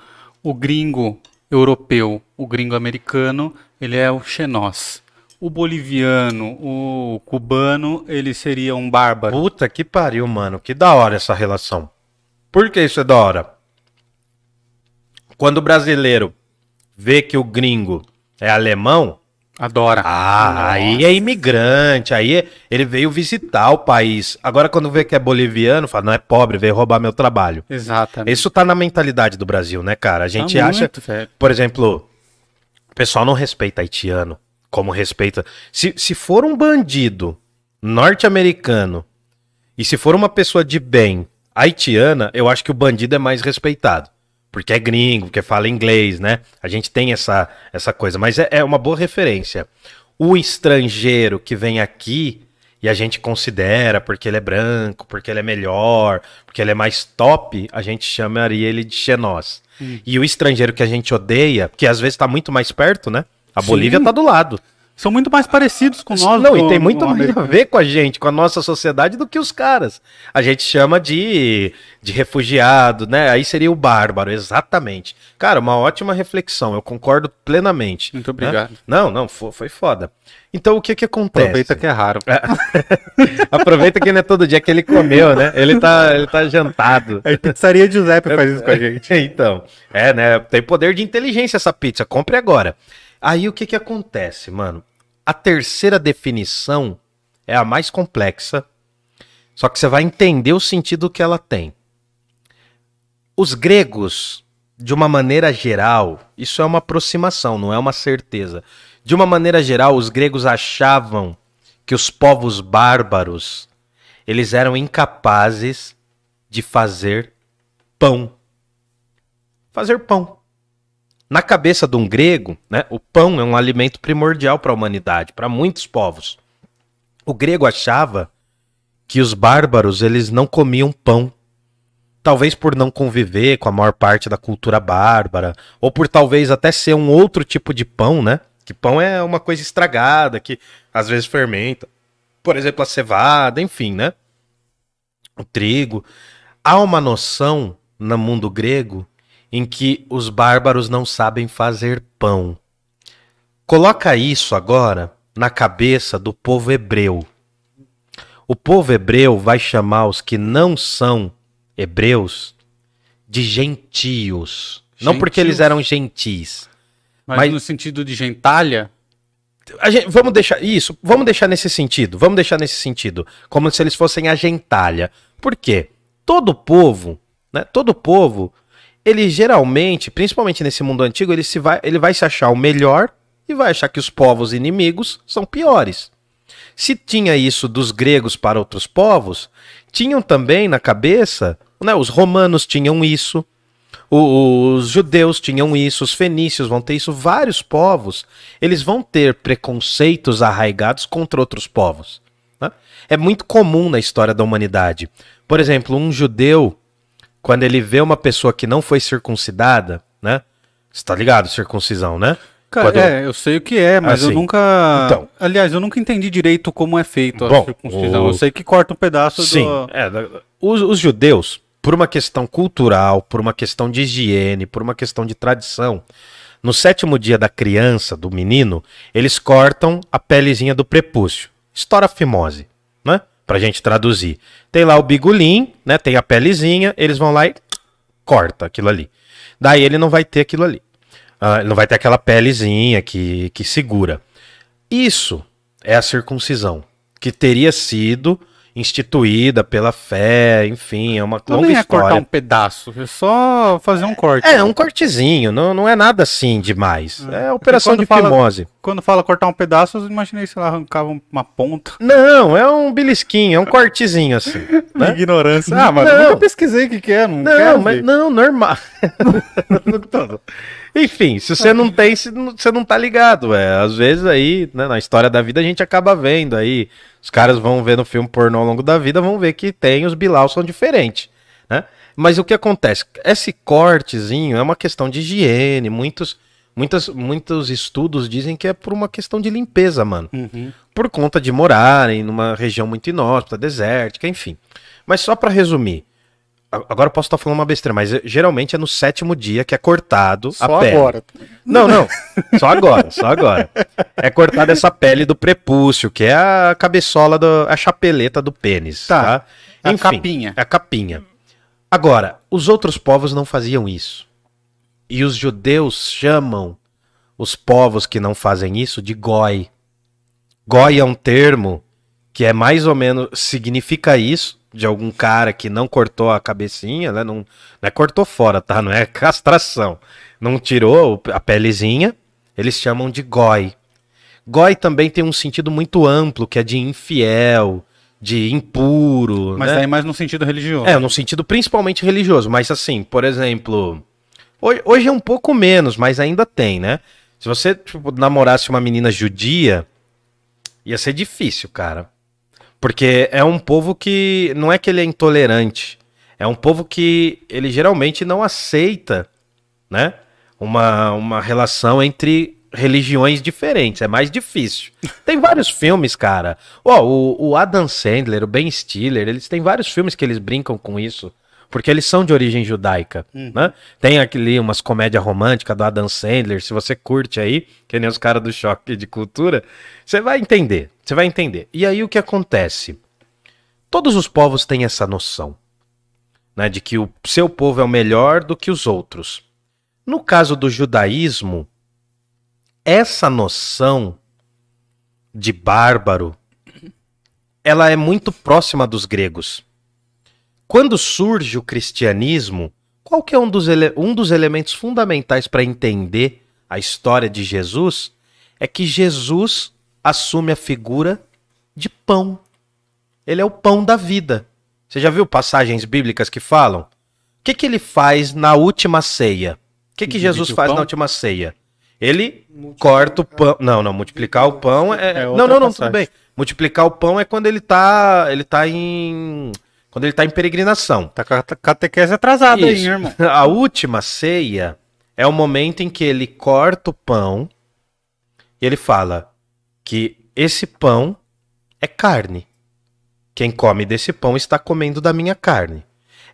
o gringo europeu, o gringo americano, ele é o xenós. O boliviano, o cubano, ele seria um bárbaro. Puta que pariu, mano. Que da hora essa relação. Por que isso é da hora? Quando o brasileiro vê que o gringo é alemão, Adora. ah, aí é imigrante, aí é- ele veio visitar o país. Agora quando vê que é boliviano, fala, não é pobre, veio roubar meu trabalho. Exatamente. Isso tá na mentalidade do Brasil, né, cara? A gente Tá acha, muito, velho. por exemplo, o pessoal não respeita haitiano como respeita. Se, se for um bandido norte-americano e se for uma pessoa de bem haitiana, eu acho que o bandido é mais respeitado. Porque é gringo, porque fala inglês, né? A gente tem essa, essa coisa. Mas é, é uma boa referência. O estrangeiro que vem aqui e a gente considera porque ele é branco, porque ele é melhor, porque ele é mais top, a gente chamaria ele de xenós. E o estrangeiro que a gente odeia, que às vezes tá muito mais perto, né? A. Bolívia tá do lado. São muito mais parecidos com nós. Não, com- e tem muito mais a ver com a gente, com a nossa sociedade, do que os caras. A gente chama de, de refugiado, né? Aí seria o bárbaro, exatamente. Cara, uma ótima reflexão, eu concordo plenamente. Muito né? obrigado. Não, não, fo- foi, foda. Então o que que acontece? Aproveita que é raro. *laughs* Aproveita que não é todo dia que ele comeu, né? Ele tá, ele tá jantado. A pizzaria Giuseppe faz isso com a gente. *laughs* Então, é, né? Tem poder de inteligência essa pizza. Compre agora. Aí o que que acontece, mano? A terceira definição é a mais complexa, só que você vai entender o sentido que ela tem. Os gregos, de uma maneira geral, isso é uma aproximação, não é uma certeza. De uma maneira geral, os gregos achavam que os povos bárbaros, eles eram incapazes de fazer pão. Fazer pão. Na cabeça de um grego, né, o pão é um alimento primordial para a humanidade, para muitos povos. O grego achava que os bárbaros eles não comiam pão. Talvez por não conviver com a maior parte da cultura bárbara, ou por talvez até ser um outro tipo de pão, né? Que pão é uma coisa estragada, que às vezes fermenta. Por exemplo, a cevada, enfim, né? O trigo. Há uma noção no mundo grego em que os bárbaros não sabem fazer pão. Coloca isso agora na cabeça do povo hebreu. O povo hebreu vai chamar os que não são hebreus de gentios. Não porque eles Gentios? eram gentis. Mas, Mas- no sentido de gentalha, gente- vamos deixar isso, vamos deixar nesse sentido, vamos deixar nesse sentido, como se eles fossem a gentalha. Por quê? Todo povo, né? Todo povo, ele geralmente, principalmente nesse mundo antigo, ele se vai, ele vai se achar o melhor e vai achar que os povos inimigos são piores. Se tinha isso dos gregos para outros povos, tinham também na cabeça, né? Os romanos tinham isso, os judeus tinham isso, os fenícios vão ter isso, vários povos, eles vão ter preconceitos arraigados contra outros povos. né? É muito comum na história da humanidade. Por exemplo, um judeu, quando ele vê uma pessoa que não foi circuncidada, né? Você tá ligado, circuncisão, né? Cara, Quando- é, eu sei o que é, mas eu Assim. nunca. Então. Aliás, eu nunca entendi direito como é feito a Bom, circuncisão. o- Eu sei que corta um pedaço Sim, do. é, os, os judeus, por uma questão cultural, por uma questão de higiene, por uma questão de tradição, no sétimo dia da criança, do menino, eles cortam a pelezinha do prepúcio. Estoura a fimose? Pra gente traduzir. Tem lá o bigolim, né? Tem a pelezinha, eles vão lá e corta aquilo ali. Daí ele não vai ter aquilo ali. Ah, não vai ter aquela pelezinha que, que segura. Isso é a circuncisão, que teria sido instituída pela fé, enfim, é uma Então longa nem é cortar um pedaço, é só fazer um corte. É, um cortezinho, não, não é nada assim demais. É, a operação de fala- fimose. Quando fala cortar um pedaço, eu imaginei, sei lá, arrancava uma ponta. Não, é um belisquinho, é um cortezinho assim. *laughs* né? Ignorância. Ah, mas Não. eu nunca pesquisei o que, que é, não, Não, mas ver. não, normal. *laughs* Enfim, se você não tem, você não tá ligado. É. Às vezes aí, né, na história da vida, a gente acaba vendo aí. Os caras vão ver no filme pornô ao longo da vida, vão ver que tem, os Bilal são diferentes. Né? Mas o que acontece? Esse cortezinho é uma questão de higiene. Muitos, muitas, muitos estudos dizem que é por uma questão de limpeza, mano Uhum. por conta de morarem numa região muito inóspita, desértica, enfim. Mas só pra resumir, agora eu posso estar falando uma besteira, mas eh, geralmente é no sétimo dia que é cortado Só a pele. agora. Não, não, só agora, só agora. É cortada essa pele do prepúcio, que é a cabeçola, do, a chapeleta do pênis, Tá. tá? A capinha. É a capinha. Agora, os outros povos não faziam isso. E os judeus chamam os povos que não fazem isso de goi. Goi é um termo que é mais ou menos significa isso de algum cara que não cortou a cabecinha, né? Não, não é cortou fora, tá? Não é *laughs* castração. Não tirou a pelezinha. Eles chamam de goi. Goi também tem um sentido muito amplo, que é de infiel, de impuro. Mas né? aí mais no sentido religioso. É, no sentido principalmente religioso, mas assim, por exemplo, hoje, hoje é um pouco menos, mas ainda tem, né? Se você tipo, namorasse uma menina judia, ia ser difícil, cara. Porque é um povo que não é que ele é intolerante, é um povo que ele geralmente não aceita, né? Uma, uma relação entre religiões diferentes, é mais difícil. Tem vários filmes, cara. Ó, o, o Adam Sandler, o Ben Stiller, eles têm vários filmes que eles brincam com isso. Porque eles são de origem judaica, né? Tem aquele umas comédia romântica do Adam Sandler, se você curte aí, que nem os caras do choque de cultura, você vai entender, você vai entender. E aí o que acontece? Todos os povos têm essa noção, né, de que o seu povo é o melhor do que os outros. No caso do judaísmo, essa noção de bárbaro, ela é muito próxima dos gregos. Quando surge o cristianismo, qual que é um dos, um dos elementos fundamentais para entender a história de Jesus? É que Jesus assume a figura de pão. Ele é o pão da vida. Você já viu passagens bíblicas que falam? O que, que ele faz na última ceia? O que, que Jesus faz na última ceia? Ele corta o pão. Não, não, multiplicar o pão é. É não, não, não, passagem. tudo bem. Multiplicar o pão é quando ele tá. Ele tá em. Quando ele tá em peregrinação. Tá com a catequese atrasada aí, Isso. hein, irmão. *laughs* A última ceia é o momento em que ele corta o pão e ele fala que esse pão é carne. Quem come desse pão está comendo da minha carne.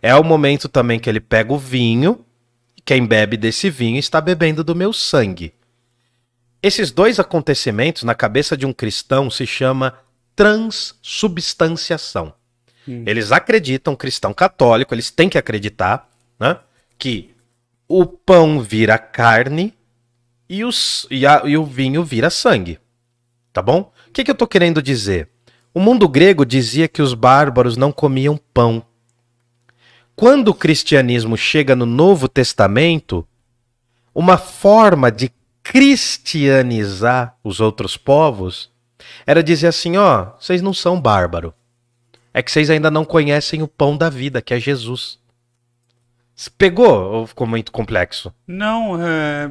É o momento também que ele pega o vinho e quem bebe desse vinho está bebendo do meu sangue. Esses dois acontecimentos na cabeça de um cristão se chama transubstanciação. Eles acreditam, cristão católico, eles têm que acreditar, né? Que o pão vira carne e, os, e, a- e o vinho vira sangue. Tá bom? O que, que eu tô querendo dizer? O mundo grego dizia que os bárbaros não comiam pão. Quando o cristianismo chega no Novo Testamento, uma forma de cristianizar os outros povos era dizer assim: ó, vocês não são bárbaro. É que vocês ainda não conhecem o pão da vida, que é Jesus. Você Pegou ou ficou muito complexo? Não, é.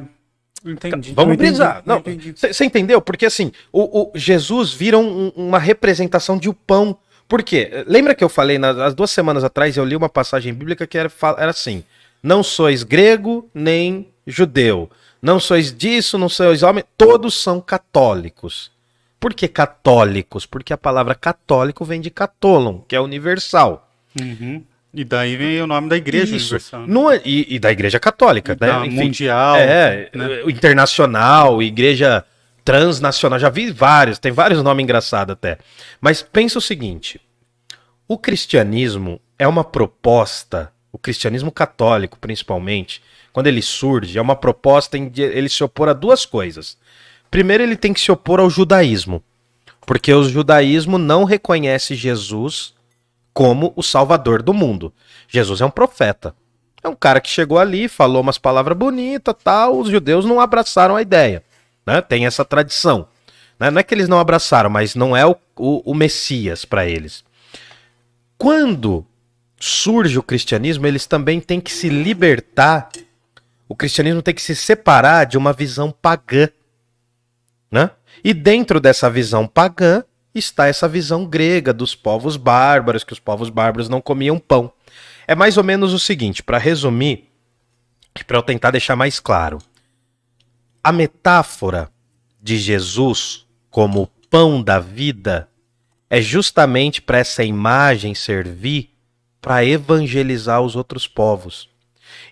Entendi. Vamos entendi, brisar. Não. Você entendeu? Porque assim, o, o Jesus vira um- uma representação de o pão. Por quê? Lembra que eu falei nas as duas semanas atrás, eu li uma passagem bíblica que era, era assim: Não sois grego nem judeu. Não sois disso, não sois homem. Todos são católicos. Por que católicos? Porque a palavra católico vem de catolon, que é universal. Uhum. E daí vem o nome da igreja Isso. universal. né? Não é- e, e da igreja católica, Da né? Enfim, mundial. É, né? internacional, igreja transnacional, já vi vários, tem vários nomes engraçados até. Mas pensa o seguinte: o cristianismo é uma proposta, o cristianismo católico principalmente, quando ele surge, é uma proposta em ele se opor a duas coisas. Primeiro, ele tem que se opor ao judaísmo, porque o judaísmo não reconhece Jesus como o salvador do mundo. Jesus é um profeta. É um cara que chegou ali, falou umas palavras bonitas, tal. Os judeus não abraçaram a ideia, né? Tem essa tradição. né? Não é que eles não abraçaram, mas não é o, o, o Messias para eles. Quando surge o cristianismo, eles também têm que se libertar. O cristianismo tem que se separar de uma visão pagã, né? E dentro dessa visão pagã está essa visão grega dos povos bárbaros, que os povos bárbaros não comiam pão. É mais ou menos o seguinte, para resumir, para eu tentar deixar mais claro. A metáfora de Jesus como pão da vida é justamente para essa imagem servir para evangelizar os outros povos.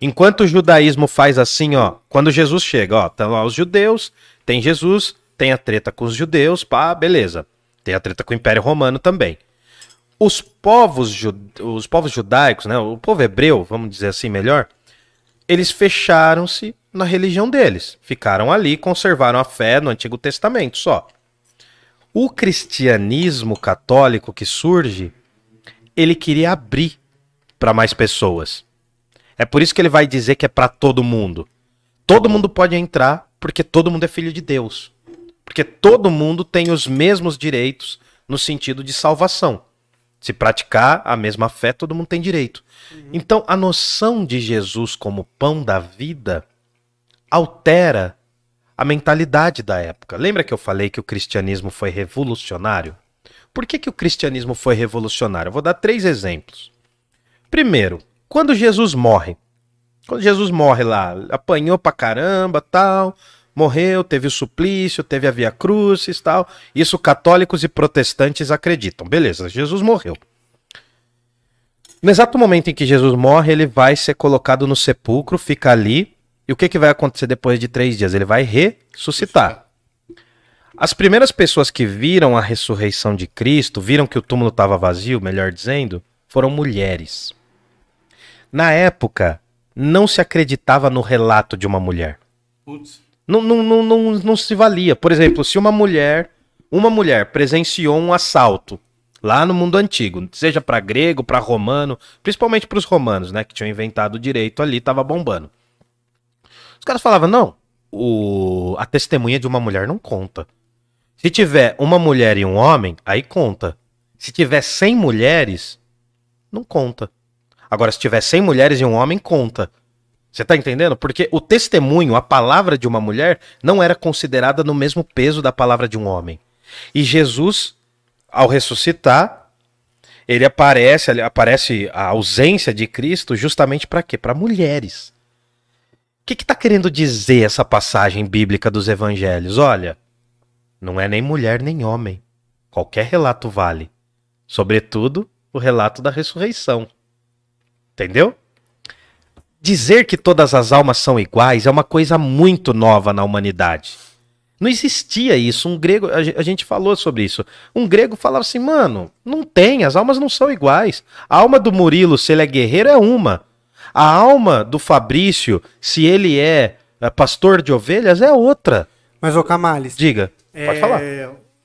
Enquanto o judaísmo faz assim, ó, quando Jesus chega, ó, estão lá os judeus, tem Jesus, tem a treta com os judeus, pá, beleza. Tem a treta com o Império Romano também. Os povos, os povos judaicos, né, o povo hebreu, vamos dizer assim melhor, eles fecharam-se na religião deles. Ficaram ali, conservaram a fé no Antigo Testamento só. O cristianismo católico que surge, ele queria abrir para mais pessoas. É por isso que ele vai dizer que é para todo mundo. Todo mundo pode entrar porque todo mundo é filho de Deus. Porque todo mundo tem os mesmos direitos no sentido de salvação. Se praticar a mesma fé, todo mundo tem direito. Então, a noção de Jesus como pão da vida altera a mentalidade da época. Lembra que eu falei que o cristianismo foi revolucionário? Por que, que o cristianismo foi revolucionário? Eu vou dar três exemplos. Primeiro, quando Jesus morre. Quando Jesus morre lá, apanhou pra caramba, tal, morreu, teve o suplício, teve a Via Crucis e tal. Isso católicos e protestantes acreditam. Beleza, Jesus morreu. No exato momento em que Jesus morre, ele vai ser colocado no sepulcro, fica ali. E o que, que vai acontecer depois de três dias? Ele vai ressuscitar. As primeiras pessoas que viram a ressurreição de Cristo, viram que o túmulo estava vazio, melhor dizendo, foram mulheres. Na época, não se acreditava no relato de uma mulher. Putz. Não, não, não, não, se valia. Por exemplo, se uma mulher, uma mulher presenciou um assalto lá no mundo antigo, seja para grego, para romano, principalmente para os romanos, né, que tinham inventado o direito ali, tava bombando. Os caras falavam: "Não, o, a testemunha de uma mulher não conta. Se tiver uma mulher e um homem, aí conta. Se tiver 100 mulheres, não conta. Agora, se tiver 100 mulheres e um homem, conta. Você tá entendendo? Porque o testemunho, a palavra de uma mulher, não era considerada no mesmo peso da palavra de um homem. E Jesus, ao ressuscitar, ele aparece, ele aparece a ausência de Cristo justamente para quê? Para mulheres. O que está querendo dizer essa passagem bíblica dos evangelhos? Olha, não é nem mulher nem homem. Qualquer relato vale. Sobretudo o relato da ressurreição. Entendeu? Dizer que todas as almas são iguais é uma coisa muito nova na humanidade. Não existia isso. Um grego, a ge- a gente falou sobre isso. Um grego falava assim, mano, não tem, as almas não são iguais. A alma do Murilo, se ele é guerreiro, é uma. A alma do Fabrício, se ele é, é, pastor de ovelhas, é outra. Mas, ô Camales, Diga, pode é, falar.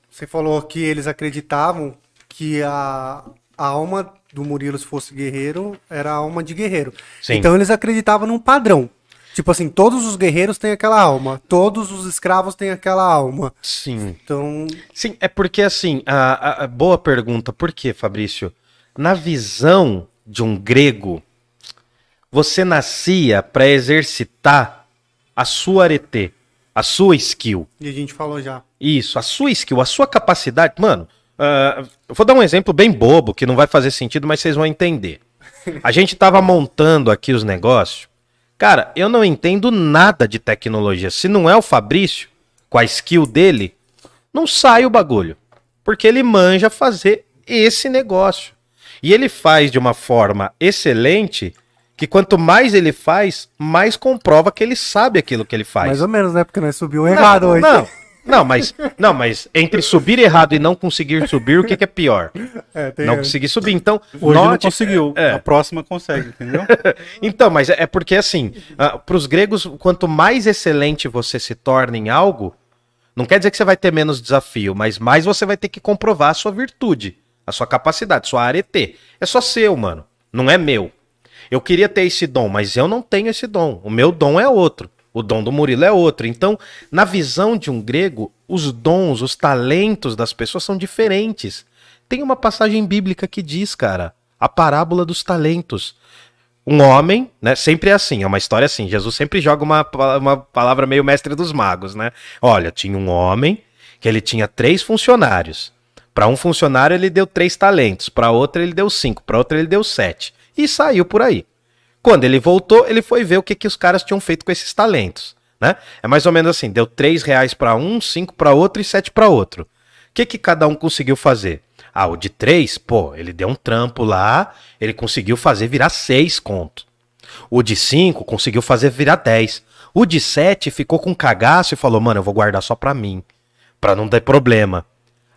Você falou que eles acreditavam que a, a alma do Murilo, se fosse guerreiro, era a alma de guerreiro. Sim. Então eles acreditavam num padrão. Tipo assim, todos os guerreiros têm aquela alma, todos os escravos têm aquela alma. Sim. Então, Sim, é porque assim, a, a- a- boa pergunta, por quê, Fabrício? Na visão de um grego, você nascia para exercitar a sua arete, a sua skill. e a gente falou já. Isso, a sua skill, a sua capacidade. Mano, ah, eu vou dar um exemplo bem bobo, que não vai fazer sentido, mas vocês vão entender. A gente tava montando aqui os negócios. Cara, eu não entendo nada de tecnologia. Se não é o Fabrício, com a skill dele, não sai o bagulho. Porque ele manja fazer esse negócio. E ele faz de uma forma excelente que quanto mais ele faz, mais comprova que ele sabe aquilo que ele faz. Mais ou menos, né? Porque nós subiu errado não, hoje. Não, não, mas, não, mas entre subir errado e não conseguir subir, o que, que é pior? *laughs* É, Não conseguir subir. Então, Hoje não note- conseguiu. é. A próxima consegue, entendeu? *laughs* Então, mas é é porque assim, para os gregos, quanto mais excelente você se torna em algo, não quer dizer que você vai ter menos desafio, mas mais você vai ter que comprovar a sua virtude, a sua capacidade, sua arete. É só seu, mano. Não é meu. Eu queria ter esse dom, mas eu não tenho esse dom. O meu dom é outro. O dom do Murilo é outro. Então, na visão de um grego, os dons, os talentos das pessoas são diferentes. Tem uma passagem bíblica que diz, cara, a parábola dos talentos. Um homem, né? Sempre é assim, é uma história assim. Jesus sempre joga uma, uma palavra meio mestre dos magos, né? Olha, tinha um homem que ele tinha três funcionários. Para um funcionário ele deu três talentos, para outro ele deu cinco, para outro ele deu sete. E saiu por aí. Quando ele voltou, ele foi ver o que, que os caras tinham feito com esses talentos, né? É mais ou menos assim, deu três reais para um, cinco para outro e sete para outro. O que, que cada um conseguiu fazer? Ah, o de três, pô, ele deu um trampo lá, ele conseguiu fazer virar seis conto. O de cinco conseguiu fazer virar dez. O de sete ficou com cagaço e falou, mano, eu vou guardar só pra mim, pra não ter problema.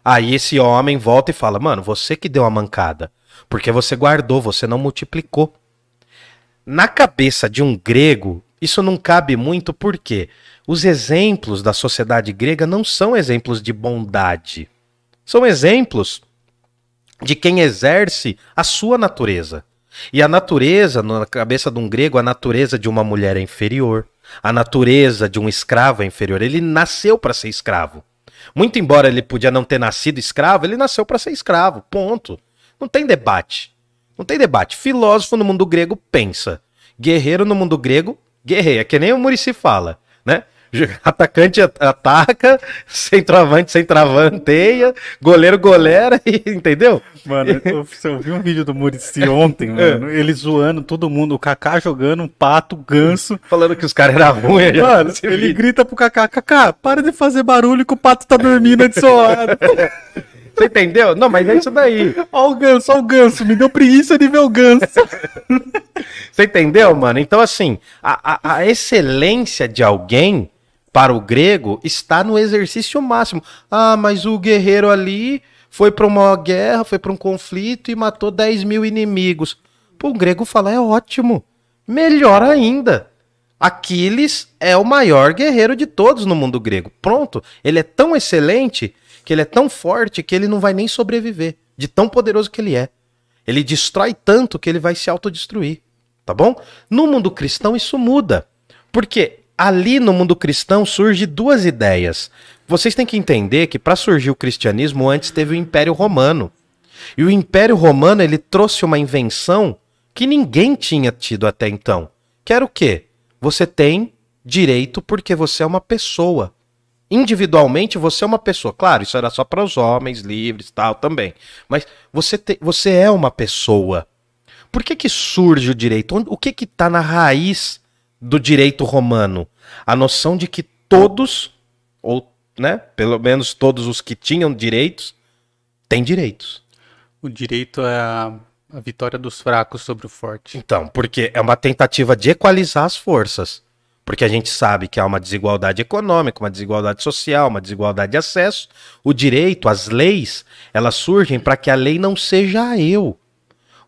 Aí esse homem volta e fala, mano, você que deu a mancada, porque você guardou, você não multiplicou. Na cabeça de um grego, isso não cabe muito porque os exemplos da sociedade grega não são exemplos de bondade. São exemplos de quem exerce a sua natureza. E a natureza, na cabeça de um grego, a natureza de uma mulher é inferior. A natureza de um escravo é inferior. Ele nasceu para ser escravo. Muito embora ele podia não ter nascido escravo, ele nasceu para ser escravo. Ponto. Não tem debate. Não tem debate. Filósofo no mundo grego pensa. Guerreiro no mundo grego guerreia. Que nem o Murici fala, né? *laughs* Atacante ataca, *laughs* centroavante centroavanteia, goleiro golera, *laughs* entendeu? Mano, eu, eu vi um vídeo do Murici ontem, mano, ele zoando todo mundo, o Kaká jogando um pato, ganso. Falando que os caras eram ruins. Mano, ele grita pro Kaká, Kaká, para de fazer barulho que o pato tá dormindo aí do seu lado. Você entendeu? Não, mas é isso daí. Ó o ganso, ó o ganso, me deu preguiça de ver o ganso. Você entendeu, mano? Então, assim, a, a, a excelência de alguém para o grego está no exercício máximo. Ah, mas o guerreiro ali foi para uma guerra, foi para um conflito e matou 10 mil inimigos. Pô, o grego fala, é ótimo. Melhor ainda. Aquiles é o maior guerreiro de todos no mundo grego. Pronto. Ele é tão excelente que ele é tão forte que ele não vai nem sobreviver, de tão poderoso que ele é. Ele destrói tanto que ele vai se autodestruir, tá bom? No mundo cristão isso muda. Porque ali no mundo cristão surge duas ideias. Vocês têm que entender que para surgir o cristianismo antes teve o Império Romano. E o Império Romano ele trouxe uma invenção que ninguém tinha tido até então. Que era o quê? Você tem direito porque você é uma pessoa. Individualmente você é uma pessoa. Claro, isso era só para os homens livres, tal, também. Mas você, te, você é uma pessoa. Por que que surge o direito? O que que está na raiz do direito romano? A noção de que todos, ou né, pelo menos todos os que tinham direitos, têm direitos. O direito é a, a vitória dos fracos sobre o forte. Então, porque é uma tentativa de equalizar as forças. Porque a gente sabe que há uma desigualdade econômica, uma desigualdade social, uma desigualdade de acesso. O direito, as leis, elas surgem para que a lei não seja eu.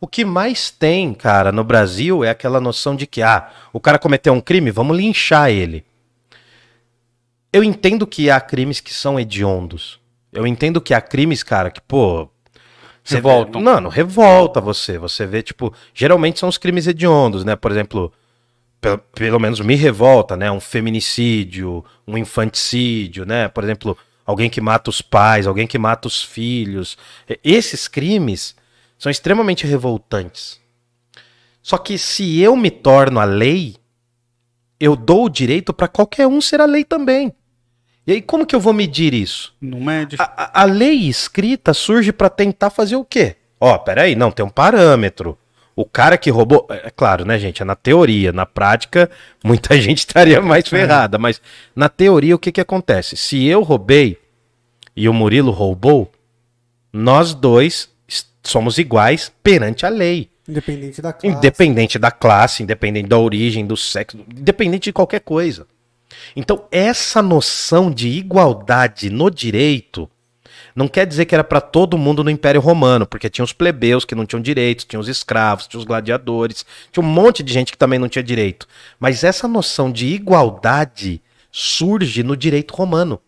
O que mais tem, cara, no Brasil é aquela noção de que, ah, o cara cometeu um crime, vamos linchar ele. Eu entendo que há crimes que são hediondos. Eu entendo que há crimes, cara, que, pô. Revoltam. Vê, não, não revolta você. Você vê, tipo, geralmente são os crimes hediondos, né? Por exemplo, pelo, pelo menos me revolta, né? Um feminicídio, um infanticídio, né? Por exemplo, alguém que mata os pais, alguém que mata os filhos. Esses crimes são extremamente revoltantes. Só que se eu me torno a lei, eu dou o direito para qualquer um ser a lei também. E aí, como que eu vou medir isso? Não mede. A, a, lei escrita surge para tentar fazer o quê? Ó, peraí, não, tem um parâmetro. O cara que roubou. É claro, né, gente? É na teoria. Na prática, *laughs* muita gente estaria mais ferrada. Mas na teoria, o que, que acontece? Se eu roubei e o Murilo roubou, nós dois somos iguais perante a lei. Independente da classe. Independente da classe, independente da origem, do sexo, independente de qualquer coisa. Então, essa noção de igualdade no direito não quer dizer que era para todo mundo no Império Romano, porque tinha os plebeus que não tinham direitos, tinha os escravos, tinha os gladiadores, tinha um monte de gente que também não tinha direito. Mas essa noção de igualdade surge no direito romano.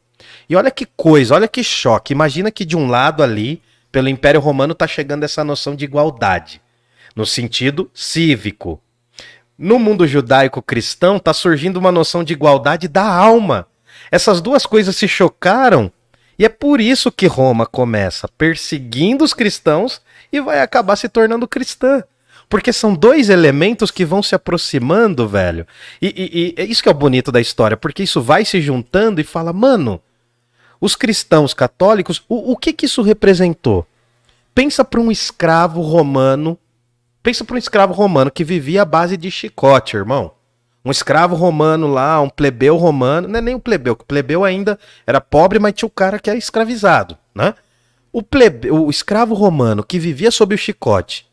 E olha que coisa, olha que choque. Imagina que de um lado ali, pelo Império Romano, está chegando essa noção de igualdade, no sentido cívico. No mundo judaico-cristão, está surgindo uma noção de igualdade da alma. Essas duas coisas se chocaram e é por isso que Roma começa perseguindo os cristãos e vai acabar se tornando cristã. Porque são dois elementos que vão se aproximando, velho. E, e, e é isso que é o bonito da história, porque isso vai se juntando e fala, mano, os cristãos católicos, o, o que que isso representou? Pensa para um escravo romano, pensa para um escravo romano que vivia à base de chicote, irmão um escravo romano lá, um plebeu romano, não é nem um plebeu, que o plebeu ainda era pobre, mas tinha o cara que era escravizado, né? O, plebe, o escravo romano que vivia sob o chicote,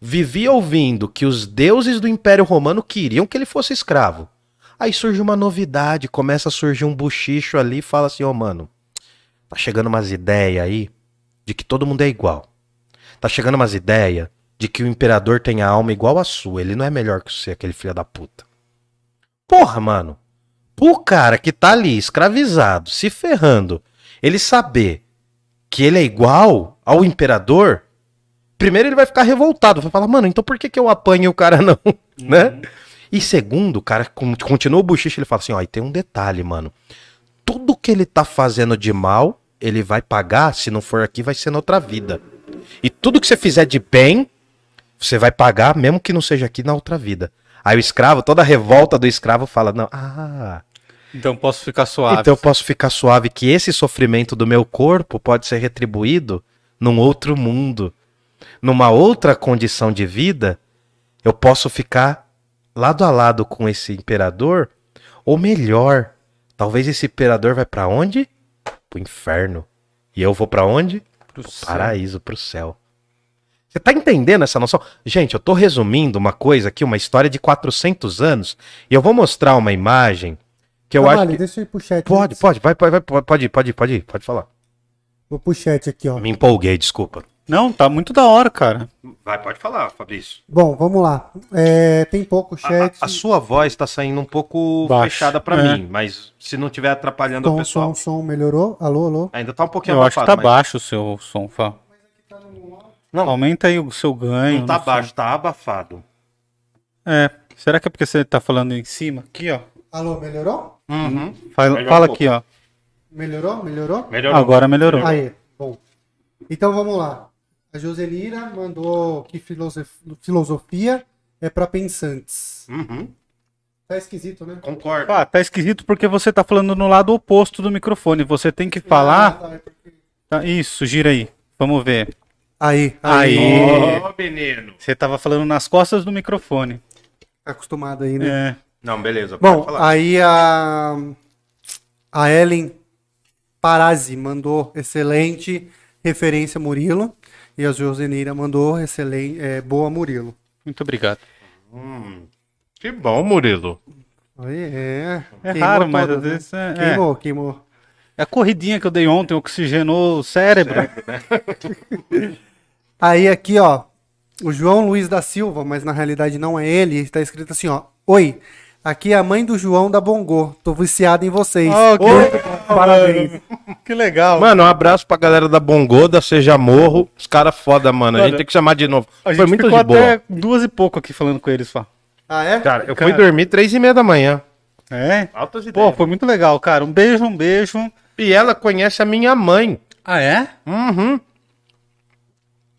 vivia ouvindo que os deuses do Império Romano queriam que ele fosse escravo. Aí surge uma novidade, começa a surgir um buchicho ali e fala assim, ô oh, mano, tá chegando umas ideias aí de que todo mundo é igual. Tá chegando umas ideias de que o imperador tem a alma igual a sua, ele não é melhor que você, aquele filho da puta. Porra, mano. O cara que tá ali escravizado, se ferrando, ele saber que ele é igual ao imperador, primeiro ele vai ficar revoltado, vai falar, mano, então por que, que eu apanho e o cara *laughs* não, uhum. né? E segundo, o cara continua o buchicho, ele fala assim, ó, e tem um detalhe, mano. Tudo que ele tá fazendo de mal, ele vai pagar, se não for aqui, vai ser na outra vida. E tudo que você fizer de bem, você vai pagar, mesmo que não seja aqui na outra vida. Aí o escravo, toda a revolta do escravo fala: Não, ah, Então posso ficar suave. Então eu posso ficar suave que esse sofrimento do meu corpo pode ser retribuído num outro mundo, numa outra condição de vida. Eu posso ficar lado a lado com esse imperador, ou melhor, talvez esse imperador vai pra onde? Pro inferno. E eu vou pra onde? Pro Pro paraíso, pro céu. Você tá entendendo essa noção? Gente, eu tô resumindo uma coisa aqui, uma história de 400 anos, e eu vou mostrar uma imagem que eu Trabalho, acho que... deixa eu ir pro chat. Pode, antes. pode, vai, vai, vai, pode ir, pode ir, pode ir, pode falar. Vou pro chat aqui, ó. Me empolguei, desculpa. Não, tá muito da hora, cara. Vai, pode falar, Fabrício. Bom, vamos lá. É, tem pouco A, chat. a- a sua voz tá saindo um pouco Baixo. fechada pra É. mim, mas se não tiver atrapalhando o som, pessoal, som, som, melhorou? Alô, alô? ainda tá um pouquinho Eu acho que tá abafado, mas baixo o seu som, Fá. Não. Aumenta aí o seu ganho. Não tá baixo, tá abafado. É. Será que é porque você tá falando em cima? Aqui, ó. Alô, melhorou? Uhum. Fala, Melhor fala um aqui, ó. Melhorou? Melhorou? Melhorou. Agora melhorou. Aí, bom. Então vamos lá. A Joselira mandou que filosof- filosofia é pra pensantes. Uhum. Tá esquisito, né? Concordo. Ah, tá esquisito porque você tá falando no lado oposto do microfone. Você tem que falar. Ah, tá, é porque- Tá, isso, gira aí. Vamos ver. Aí, Aí. aí. Ô, menino. Você tava falando nas costas do microfone. Tá acostumado aí, né? É. Não, beleza, Bom, pode falar. aí a, a Ellen Parazzi mandou excelente referência Murilo. E a Joseneira mandou excelente, é, boa Murilo. Muito obrigado. Hum, que bom, Murilo. Aí, é, É queimou raro, mas todas, às né? vezes é, é. Queimou, queimou. É a corridinha que eu dei ontem, oxigenou o cérebro. *laughs* Aí aqui, ó, o João Luiz da Silva, mas na realidade não é ele, está escrito assim, ó. Oi, aqui é a mãe do João da Bongô. Tô viciado em vocês. Oh, que Oi, legal, parabéns. Que legal. Mano, um abraço pra galera da Bongoda, Seja Morro. Os caras foda, mano. A gente Mano, tem que chamar de novo. a gente Foi muito ficou de boa. até duas e pouco aqui falando com eles, Fá. Ah, é? Cara, eu Cara. fui dormir três e meia da manhã. É? Altas Pô, ideias. foi muito legal, cara. Um beijo, um beijo. E ela conhece a minha mãe. Ah, é? Uhum.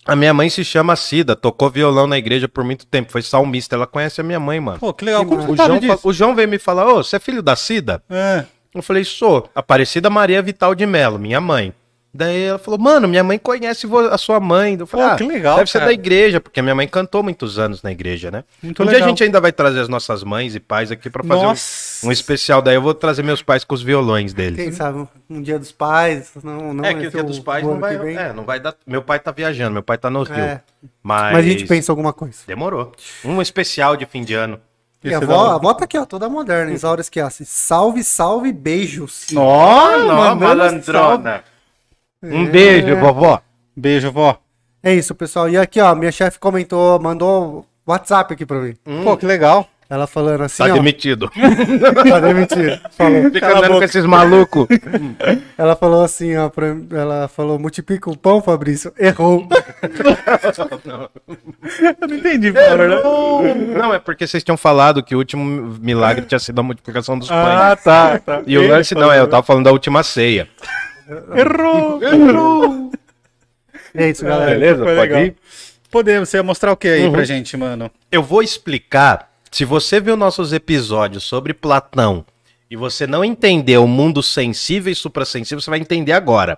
A minha mãe se chama Cida, tocou violão na igreja por muito tempo, foi salmista. Ela conhece a minha mãe, mano. Pô, que legal. Que Como O João, disso? o João veio me falar: Ô, você é filho da Cida? É. Eu falei: sou. Aparecida Maria Vital de Melo, minha mãe. Daí ela falou: mano, minha mãe conhece a sua mãe. Eu falei: Pô, ah, que legal, Deve ser cara. da igreja, porque minha mãe cantou muitos anos na igreja, né? Muito um dia legal. a gente ainda vai trazer as nossas mães e pais aqui pra fazer um, um especial. Daí eu vou trazer meus pais com os violões deles. Quem sabe um dia dos pais, não, não é que o dia dos pais não vai. É, não vai dar. Meu pai tá viajando, meu pai tá no Rio. É. Mas... Mas a gente pensa alguma coisa. Demorou. Um especial de fim de ano. E a é avó, a avó tá aqui, ó, toda moderna. Isaura Esquiassi. Salve, salve, beijos. Nossa, não, mandando malandrona. Um É. beijo, vovó. Beijo, vó. É isso, pessoal. E aqui, ó, minha chefe comentou, mandou WhatsApp aqui pra mim. Pô, que legal. Ela falando assim, Tá ó. demitido. *laughs* Tá demitido. Falou. Fica andando com esses malucos. *laughs* Ela falou assim, ó, pra- ela falou, multiplica o pão, Fabrício. Errou. *laughs* Eu não entendi, verdade. Não, é porque vocês tinham falado que o último milagre tinha sido a multiplicação dos pães. Ah, tá, tá. E o lance não é, eu tava falando da última ceia. Errou, errou. É isso, galera. Beleza? Foi Pode legal. ir? Podemos, você ia mostrar o que aí Uhum. pra gente, mano? Eu vou explicar. Se você viu nossos episódios sobre Platão e você não entendeu o mundo sensível e suprassensível, você vai entender agora.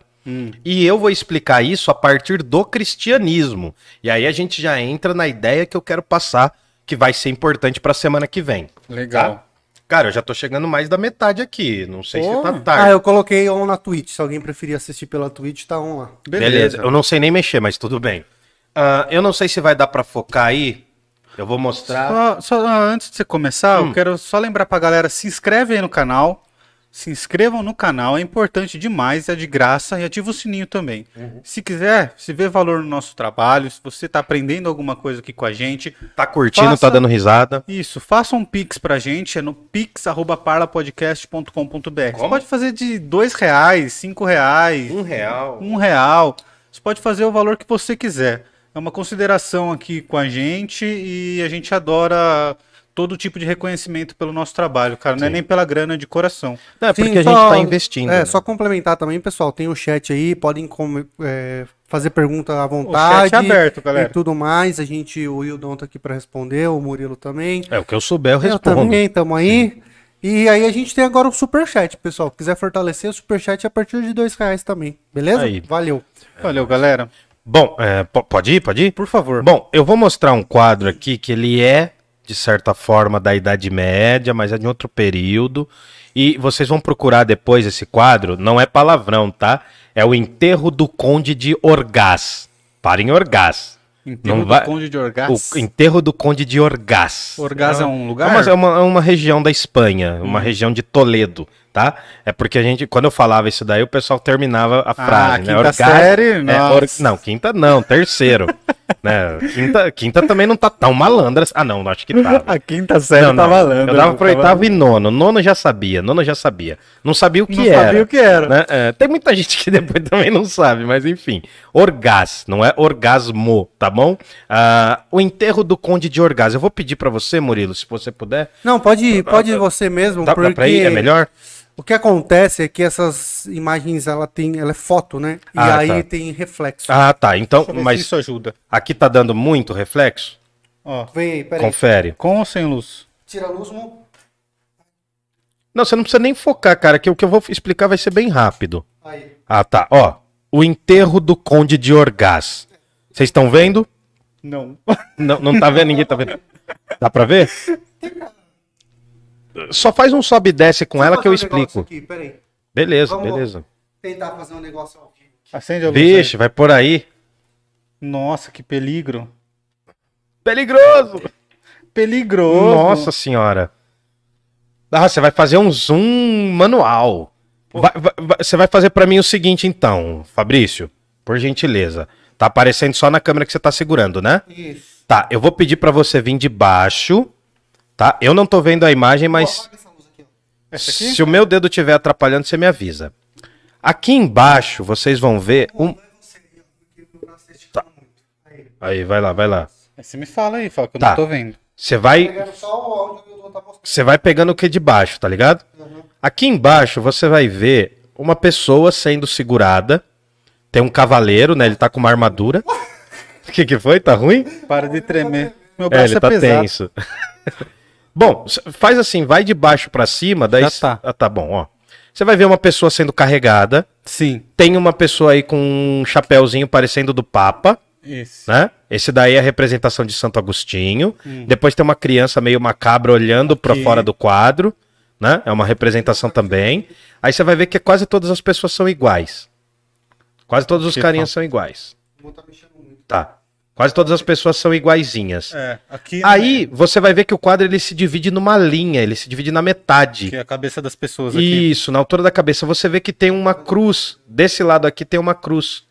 E eu vou explicar isso a partir do cristianismo. E aí a gente já entra na ideia que eu quero passar, que vai ser importante pra semana que vem. Legal. Cara, eu já tô chegando mais da metade aqui. Não sei Pô. se tá Ah, tarde. eu coloquei on na Twitch. Se alguém preferir assistir pela Twitch, tá on lá. Beleza. Eu não sei nem mexer, mas tudo bem. Ah, eu não sei se vai dar pra focar aí. Eu vou mostrar. Só, só, ah, antes de você começar, Hum. eu quero só lembrar pra galera, se inscreve aí no canal. Se inscrevam no canal, é importante demais, é de graça e ativa o sininho também. Uhum. Se quiser, se vê valor no nosso trabalho, se você tá aprendendo alguma coisa aqui com a gente, Tá curtindo, Faça- tá dando risada. isso, faça um pix pra gente, é no pix.parlapodcast.com.br. Você pode fazer de dois reais, cinco reais, Um real. um real. Você pode fazer o valor que você quiser. É uma consideração aqui com a gente e a gente adora todo tipo de reconhecimento pelo nosso trabalho, cara. Não é Sim. nem pela grana de coração. Não, é Sim, porque a gente tá investindo. É, né? só complementar também, pessoal. Tem o chat aí, podem com- é, fazer pergunta à vontade. é aberto, galera. E tudo mais. A gente, o Wildon tá aqui pra responder, o Murilo também. É, o que eu souber, eu Eu respondo. também, tamo aí. E aí a gente tem agora o Superchat, pessoal. Quiser fortalecer, o Superchat é a partir de dois reais também. Beleza? Aí. Valeu. Valeu, galera. Bom, é, po- pode ir, pode ir? Por favor. Bom, eu vou mostrar um quadro aqui que ele é, de certa forma, da Idade Média, mas é de outro período. E vocês vão procurar depois esse quadro, não é palavrão, tá? É o enterro do Conde de Orgaz. Para em Orgaz. Enterro não do vai- Conde de Orgaz. O enterro do Conde de Orgaz. Orgaz é um É lugar? uma, é uma, é uma região da Espanha, uma região de Toledo, tá? É porque a gente, quando eu falava isso daí, o pessoal terminava a frase, né? quinta série? é, or- não, quinta não, terceiro. *laughs* né? quinta, quinta também não tá tão malandra. Ah, não, acho que tava. A quinta série Não, tá não, valendo. Eu dava tá pro oitavo e nono. Nono já sabia, nono já sabia. Não sabia o que Não era. sabia o que era. né? É, tem muita gente que *laughs* depois também não sabe, mas enfim. Orgaz, não é orgasmo, tá bom? Ah, o enterro do Conde de Orgaz. Eu vou pedir pra você, Murilo, se você puder. Não, pode ir, pode ir você mesmo, Dá, dá porque pra ir? É melhor? O que acontece é que essas imagens, ela tem, ela é foto, né? E Ah, aí tá. tem reflexo. Ah, tá. Então, mas isso ajuda. aqui tá dando muito reflexo? Ó, Vem aí, peraí. Confere. com ou sem luz? Tira a luz, mo. Não, você não precisa nem focar, cara, que o que eu vou explicar vai ser bem rápido. Aí. Ah, tá. Ó, o enterro do Conde de Orgaz. Vocês estão vendo? Não. Não, não tá vendo, ninguém tá vendo. Dá pra ver? Só faz um sobe e desce com ela que eu um explico. Aqui, peraí. Beleza, Vamos- beleza. Tentar fazer um negócio ao vivo. Acende a luz. Vixe, vai por aí. aí. Nossa, que peligro. Peligroso! Peligroso. Nossa senhora. Ah, você vai fazer um zoom manual. Vai- vai- vai- você vai fazer pra mim o seguinte, então, Fabrício, por gentileza. Tá aparecendo só na câmera que você tá segurando, né? Isso. Tá, eu vou pedir pra você vir de baixo, tá? Eu não tô vendo a imagem, mas se o meu dedo estiver atrapalhando, você me avisa. Aqui embaixo, vocês vão ver um... Meu braço tá. Aí. Vai lá, vai lá. Você me fala aí, fala que eu Tá. não tô vendo. Você vai, tá mostrando. você vai pegando o que de baixo, tá ligado? Uhum. Aqui embaixo você vai ver uma pessoa sendo segurada. Tem um cavaleiro, né? Ele tá com uma armadura. O *laughs* que, que foi? Tá ruim? Para de tremer. Meu É, braço ele é, tá pesado. tenso. *laughs* bom, faz assim, vai de baixo pra cima, daí. Já tá. Ah, tá bom, ó. Você vai ver uma pessoa sendo carregada. Sim. Tem uma pessoa aí com um chapéuzinho parecendo do Papa, Isso. né? Esse daí é a representação de Santo Agostinho. Depois tem uma criança meio macabra olhando pra Aqui. fora do quadro, né? É uma representação também. Aí você vai ver que quase todas as pessoas são iguais. Quase todos os Que carinhas são iguais. O mundo tá mexendo muito. Tá. Quase todas as pessoas são iguaizinhas. É, aqui Aí você vai ver que o quadro ele se divide numa linha, ele se divide na metade. que é a cabeça das pessoas aqui. Isso, na altura da cabeça você vê que tem uma cruz. Desse lado aqui tem uma cruz.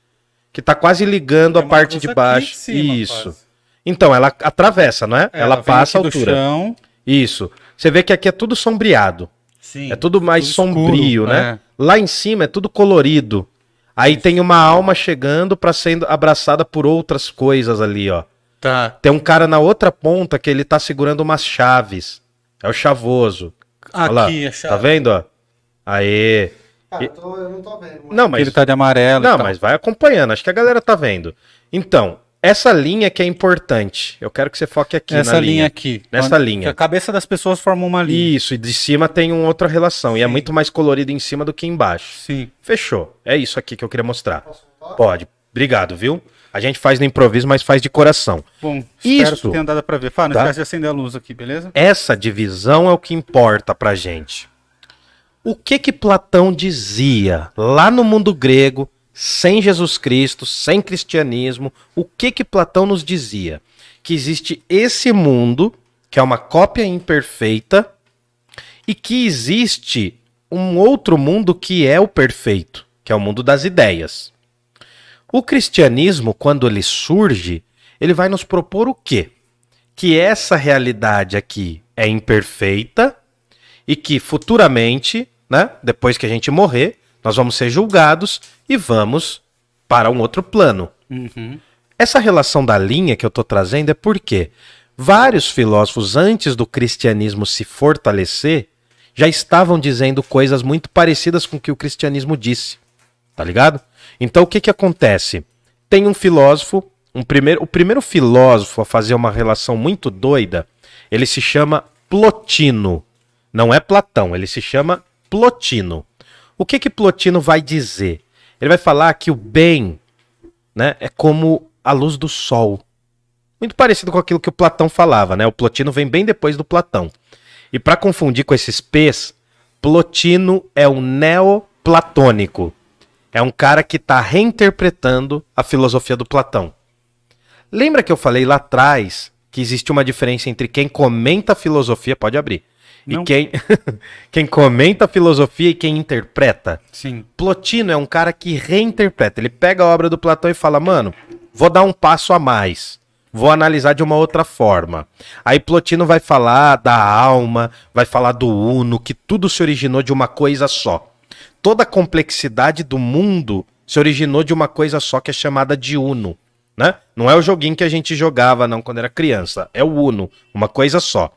Que tá quase ligando Tem a parte de baixo. cima, Isso. quase. Então, ela atravessa, não é? Ela, vem passa a altura. chão. Isso. Você vê que aqui é tudo sombreado. Sim. É tudo mais tudo escuro, sombrio, né? Lá em cima é tudo colorido. Aí tem uma alma chegando pra sendo abraçada por outras coisas ali, ó. Tá. Tem um cara na outra ponta que ele tá segurando umas chaves. É o chavoso. Olha lá. Aqui, a chave. Tá vendo, ó? Aê. Cara, eu, tô- eu não tô vendo. mano. Não, mas Ele tá de amarelo. Não, mas vai acompanhando. Acho que a galera tá vendo. Então, essa linha que é importante. Eu quero que você foque aqui Essa na linha. linha. aqui. Nessa Onde- linha. A cabeça das pessoas forma uma linha. Isso, e de cima tem uma outra relação. E é muito mais colorido em cima do que embaixo. Sim. Fechou. É isso aqui que eu queria mostrar. Pode. Obrigado, viu? A gente faz no improviso, mas faz de coração. Bom, espero Isso. que tenha dado pra ver. Fá, não Tá. de acender a luz aqui, beleza? Essa divisão é o que importa pra gente. O que que Platão dizia lá no mundo grego, sem Jesus Cristo, sem cristianismo? O que que Platão nos dizia? Que existe esse mundo, que é uma cópia imperfeita, e que existe um outro mundo que é o perfeito, que é o mundo das ideias. O cristianismo, quando ele surge, ele vai nos propor o quê? que essa realidade aqui é imperfeita e que futuramente, né, depois que a gente morrer, nós vamos ser julgados e vamos para um outro plano. Uhum. Essa relação da linha que eu estou trazendo é porque vários filósofos antes do cristianismo se fortalecer já estavam dizendo coisas muito parecidas com o que o cristianismo disse. Tá ligado? Então o que que acontece? Tem um filósofo, um primeiro, o primeiro filósofo a fazer uma relação muito doida, ele se chama Plotino. Não é Platão, ele se chama Plotino. O que que Plotino vai dizer? Ele vai falar que o bem, né, é como a luz do sol. Muito parecido com aquilo que o Platão falava, né? O Plotino vem bem depois do Platão. E para confundir com esses P's, Plotino é um neoplatônico. É um cara que está reinterpretando a filosofia do Platão. Lembra que eu falei lá atrás que existe uma diferença entre quem comenta a filosofia, pode abrir, Não. e quem, *laughs* quem comenta a filosofia e quem interpreta? Sim. Plotino é um cara que reinterpreta. Ele pega a obra do Platão e fala, mano, vou dar um passo a mais. Vou analisar de uma outra forma. Aí Plotino vai falar da alma, vai falar do uno, que tudo se originou de uma coisa só. Toda a complexidade do mundo se originou de uma coisa só que é chamada de uno. Né? Não é o joguinho que a gente jogava não quando era criança, é o uno, uma coisa só.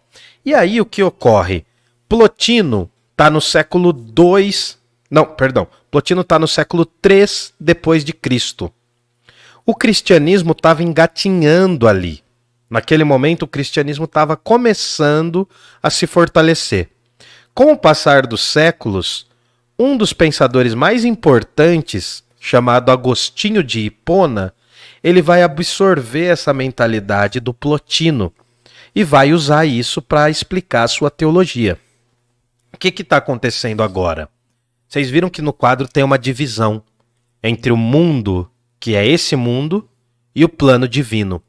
E aí o que ocorre? Plotino tá no século 2, não, perdão, Plotino tá no século 3 depois de Cristo. O cristianismo estava engatinhando ali. Naquele momento, o cristianismo estava começando a se fortalecer. Com o passar dos séculos, um dos pensadores mais importantes, chamado Agostinho de Hipona, ele vai absorver essa mentalidade do Plotino e vai usar isso para explicar a sua teologia. O que está acontecendo agora? Vocês viram que no quadro tem uma divisão entre o mundo, que é esse mundo, e o plano divino.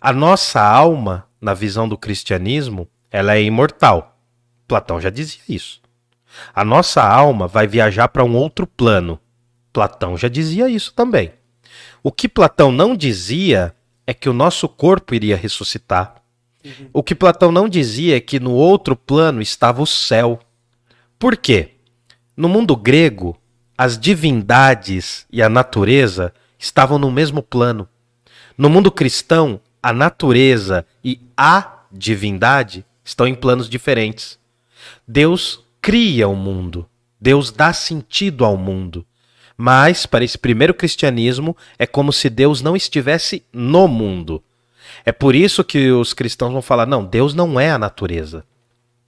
A nossa alma, na visão do cristianismo, ela é imortal. Platão já dizia isso. A nossa alma vai viajar para um outro plano. Platão já dizia isso também. O que Platão não dizia é que o nosso corpo iria ressuscitar. O que Platão não dizia é que no outro plano estava o céu. Por quê? No mundo grego, as divindades e a natureza estavam no mesmo plano. No mundo cristão, a natureza e a divindade estão em planos diferentes. Deus cria o mundo, Deus dá sentido ao mundo. Mas, para esse primeiro cristianismo, é como se Deus não estivesse no mundo. É por isso que os cristãos vão falar: não, Deus não é a natureza.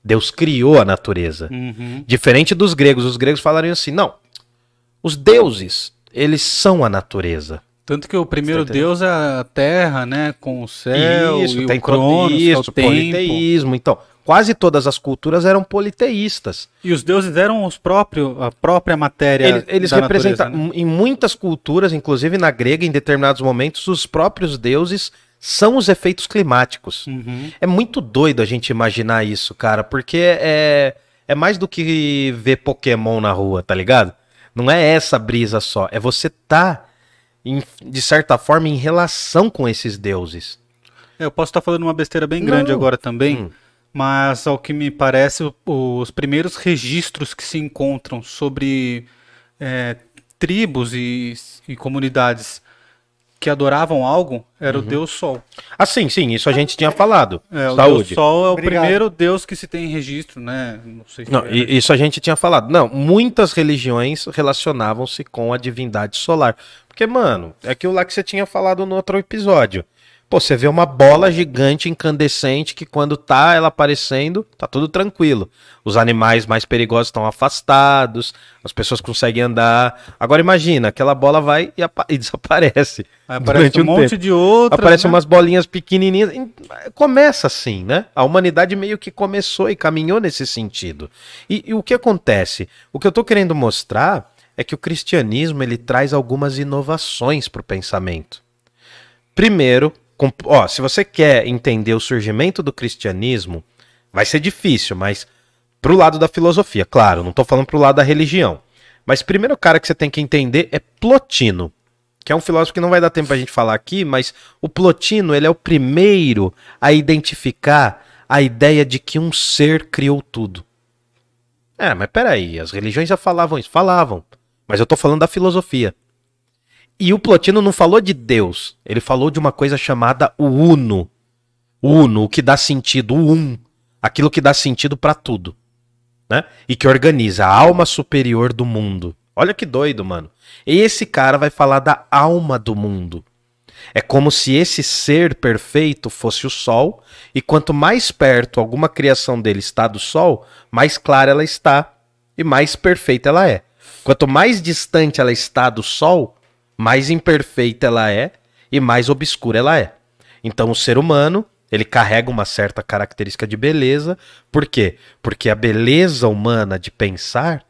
Deus criou a natureza. Uhum. Diferente dos gregos, os gregos falariam assim: não, os deuses, eles são a natureza. Tanto que o primeiro tá? Deus é a terra, né? Com o céu isso, e tem o Cronos, é isso, o tempo. politeísmo. Então, quase todas as culturas eram politeístas. E os deuses eram os próprios, a própria matéria Eles, eles representam, natureza, né? em muitas culturas, inclusive na grega, em determinados momentos, os próprios deuses são os efeitos climáticos. Uhum. É muito doido a gente imaginar isso, cara, porque é, é mais do que ver Pokémon na rua, tá ligado? Não é essa brisa só, é você tá, em- de certa forma, em relação com esses deuses. Eu posso estar falando uma besteira bem Não. grande agora também, Hum. mas ao que me parece, os primeiros registros que se encontram sobre é, tribos e, e comunidades que adoravam algo era Uhum. o Deus Sol. Ah, sim, sim, isso a gente tinha falado. É, o Saúde. Deus Sol é o Obrigado. primeiro Deus que se tem registro, né? Não sei se Não, é- i- isso a gente tinha falado. Não, muitas religiões relacionavam-se com a divindade solar. Porque, mano, é aquilo lá que você tinha falado no outro episódio. Pô, você vê uma bola gigante incandescente que quando tá ela aparecendo, tá tudo tranquilo. Os animais mais perigosos estão afastados, as pessoas conseguem andar. Agora imagina, aquela bola vai e, *laughs* e desaparece. Aí aparece durante um monte tempo. de outras. Aparecem né? umas bolinhas pequenininhas. Começa assim, né? A humanidade meio que começou e caminhou nesse sentido. E, e o que acontece? O que eu tô querendo mostrar é que o cristianismo ele traz algumas inovações para o pensamento. Primeiro, ó, se você quer entender o surgimento do cristianismo, vai ser difícil, mas pro lado da filosofia, claro, não tô falando pro lado da religião. Mas primeiro cara que você tem que entender é Plotino, que é um filósofo que não vai dar tempo pra gente falar aqui, mas o Plotino, ele é o primeiro a identificar a ideia de que um ser criou tudo. É, mas peraí, as religiões já falavam isso, falavam. Mas eu tô falando da filosofia. E o Plotino não falou de Deus, ele falou de uma coisa chamada o Uno. O Uno, o que dá sentido, o Um. Aquilo que dá sentido pra tudo. Né? E que organiza a alma superior do mundo. Olha que doido, mano. Esse cara vai falar da alma do mundo. É como se esse ser perfeito fosse o Sol, e quanto mais perto alguma criação dele está do Sol, mais clara ela está e mais perfeita ela é. Quanto mais distante ela está do Sol, mais imperfeita ela é e mais obscura ela é. Então o ser humano, ele carrega uma certa característica de beleza. Por quê? Porque a beleza humana de pensar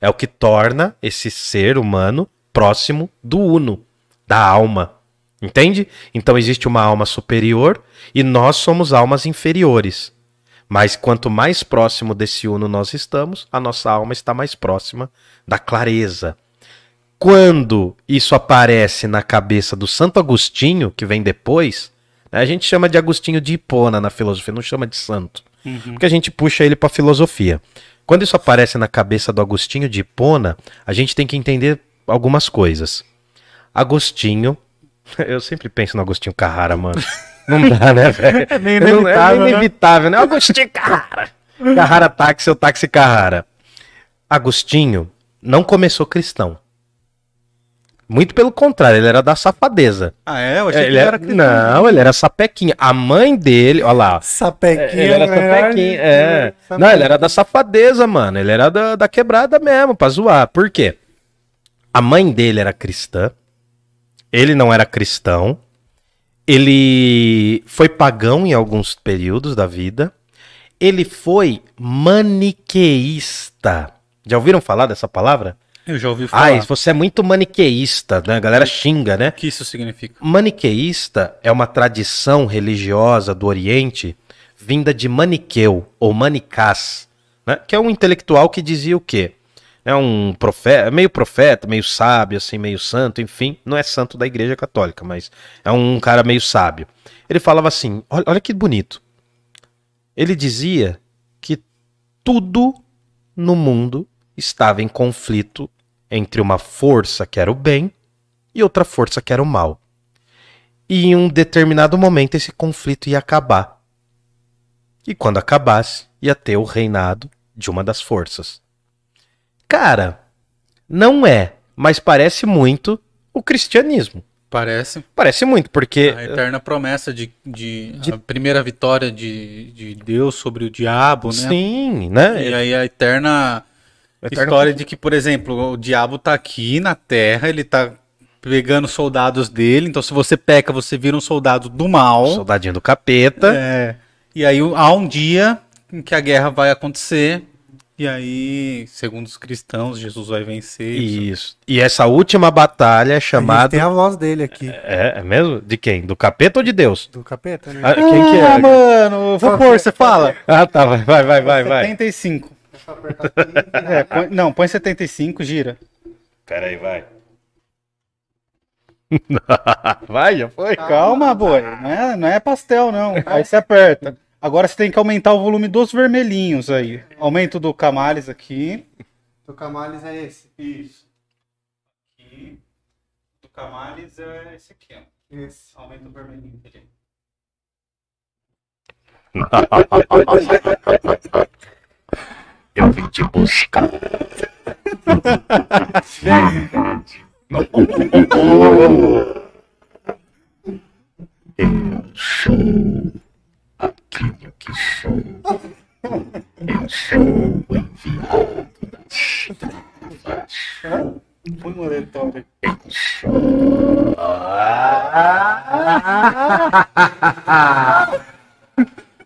é o que torna esse ser humano próximo do uno, da alma. Entende? Então existe uma alma superior e nós somos almas inferiores. Mas quanto mais próximo desse uno nós estamos, a nossa alma está mais próxima da clareza. Quando isso aparece na cabeça do Santo Agostinho, que vem depois, né, a gente chama de Agostinho de Hipona na filosofia, não chama de santo. Uhum. Porque a gente puxa ele para filosofia. Quando isso aparece na cabeça do Agostinho de Hipona, a gente tem que entender algumas coisas. Agostinho, *laughs* eu sempre penso no Agostinho Carrara, mano. *laughs* Não dá, né, *laughs* velho? É meio inevitável, é inevitável né? né? Agostinho Carrara. Carrara táxi ou táxi Carrara. Agostinho não começou cristão. Muito pelo contrário, ele era da safadeza. Ah, é? Eu achei ele que ele era, cristão. Não, ele era sapequinha. A mãe dele, olha lá. Sapequinha. Ele era sapequinha, é. Não, ele era da safadeza, mano. Ele era da, da quebrada mesmo, pra zoar. Por quê? A mãe dele era cristã. Ele não era cristão. Ele foi pagão em alguns períodos da vida. Ele foi maniqueísta. Já ouviram falar dessa palavra? Eu já ouvi falar. Ai, você é muito maniqueísta, né? A galera xinga, né? O que isso significa? Maniqueísta é uma tradição religiosa do Oriente vinda de Maniqueu ou Manicás, né? Que é um intelectual que dizia o quê? É um profeta, meio profeta, meio sábio, assim, meio santo, enfim, não é santo da Igreja Católica, mas é um cara meio sábio. Ele falava assim: olha, olha que bonito. Ele dizia que tudo no mundo estava em conflito entre uma força que era o bem e outra força que era o mal. E em um determinado momento esse conflito ia acabar. E quando acabasse, ia ter o reinado de uma das forças. Cara, não é, mas parece muito o cristianismo. Parece. Parece muito, porque. A eterna promessa de, de, de... a primeira vitória de, de Deus sobre o diabo, né? Sim, né? E aí a eterna História de que, por exemplo, o diabo tá aqui na Terra, ele tá pegando soldados dele. Então, se você peca, você vira um soldado do mal. Soldadinho do capeta. É. E aí há um dia em que a guerra vai acontecer. E aí, segundo os cristãos, Jesus vai vencer. Isso. E essa última batalha é chamada. Tem a voz dele aqui. É, é mesmo? De quem? Do capeta ou de Deus? Do capeta, né? Ah, quem que é? Ah, mano, vou pôr, você fala. Ah, tá, vai, vai, vai, vai. 75 é, põe, não, põe 75, gira. Pera aí, vai. *laughs* vai, já foi? Calma, boi. Não é, não é pastel, não. Aí você aperta. Agora você tem que aumentar o volume dos vermelhinhos aí. Aumento do Camales aqui. Do Camales é esse. Isso. Aqui. Do Camales é esse aqui, ó. Esse. Aumenta o vermelhinho aqui. *laughs* Eu vim te buscar. Eu sou aquilo que sou. Eu sou o enviado das trevas. Põe uma aleatória. Eu sou.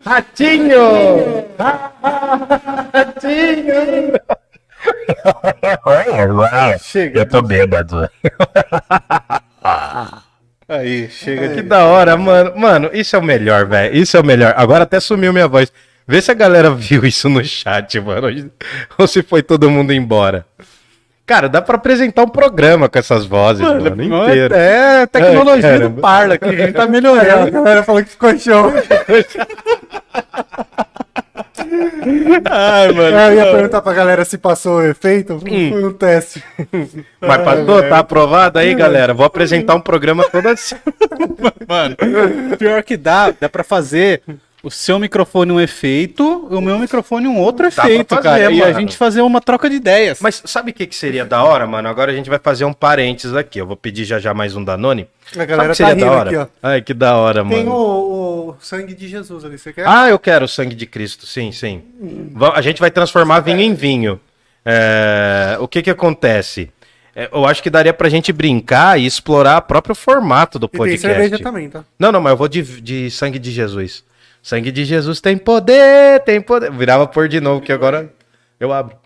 Ratinho! Ratinho! Chega. Eu tô bêbado. Aí, chega. Que da hora, mano. Mano, isso é o melhor, velho. Isso é o melhor. Agora até sumiu minha voz. Vê se a galera *laughs* viu isso no chat, mano. Ou se foi todo mundo embora. Cara, dá pra apresentar um programa com essas vozes, mano, mano inteiro. É, é tecnologia é, do Parla, que a gente tá melhorando. É, a galera falou que ficou show. Ai, mano. Eu ia perguntar pra galera se passou o efeito. Hum. Foi um teste. Mas passou? Tá aprovado aí, galera? Vou apresentar um programa todo assim. Mano, pior que dá, dá pra fazer O seu microfone um efeito, o meu microfone um outro pra efeito, fazer, cara. E a mano. gente fazer uma troca de ideias. Mas sabe o que, que seria da hora, mano? Agora a gente vai fazer um parênteses aqui. Eu vou pedir já já mais um Danone. A galera sabe que tá seria da rindo hora? aqui, ó. Ai, que da hora, Tem mano. o, o sangue de Jesus ali, você quer? Ah, eu quero o sangue de Cristo, sim, sim. Va- A gente vai transformar vinho em vinho. É, o que que acontece? É, eu acho que daria pra gente brincar e explorar o próprio formato do e tem podcast. cerveja também, tá? Não, não, mas eu vou de, de sangue de Jesus. Sangue de Jesus tem poder, tem poder. Virava por de novo, que agora eu abro.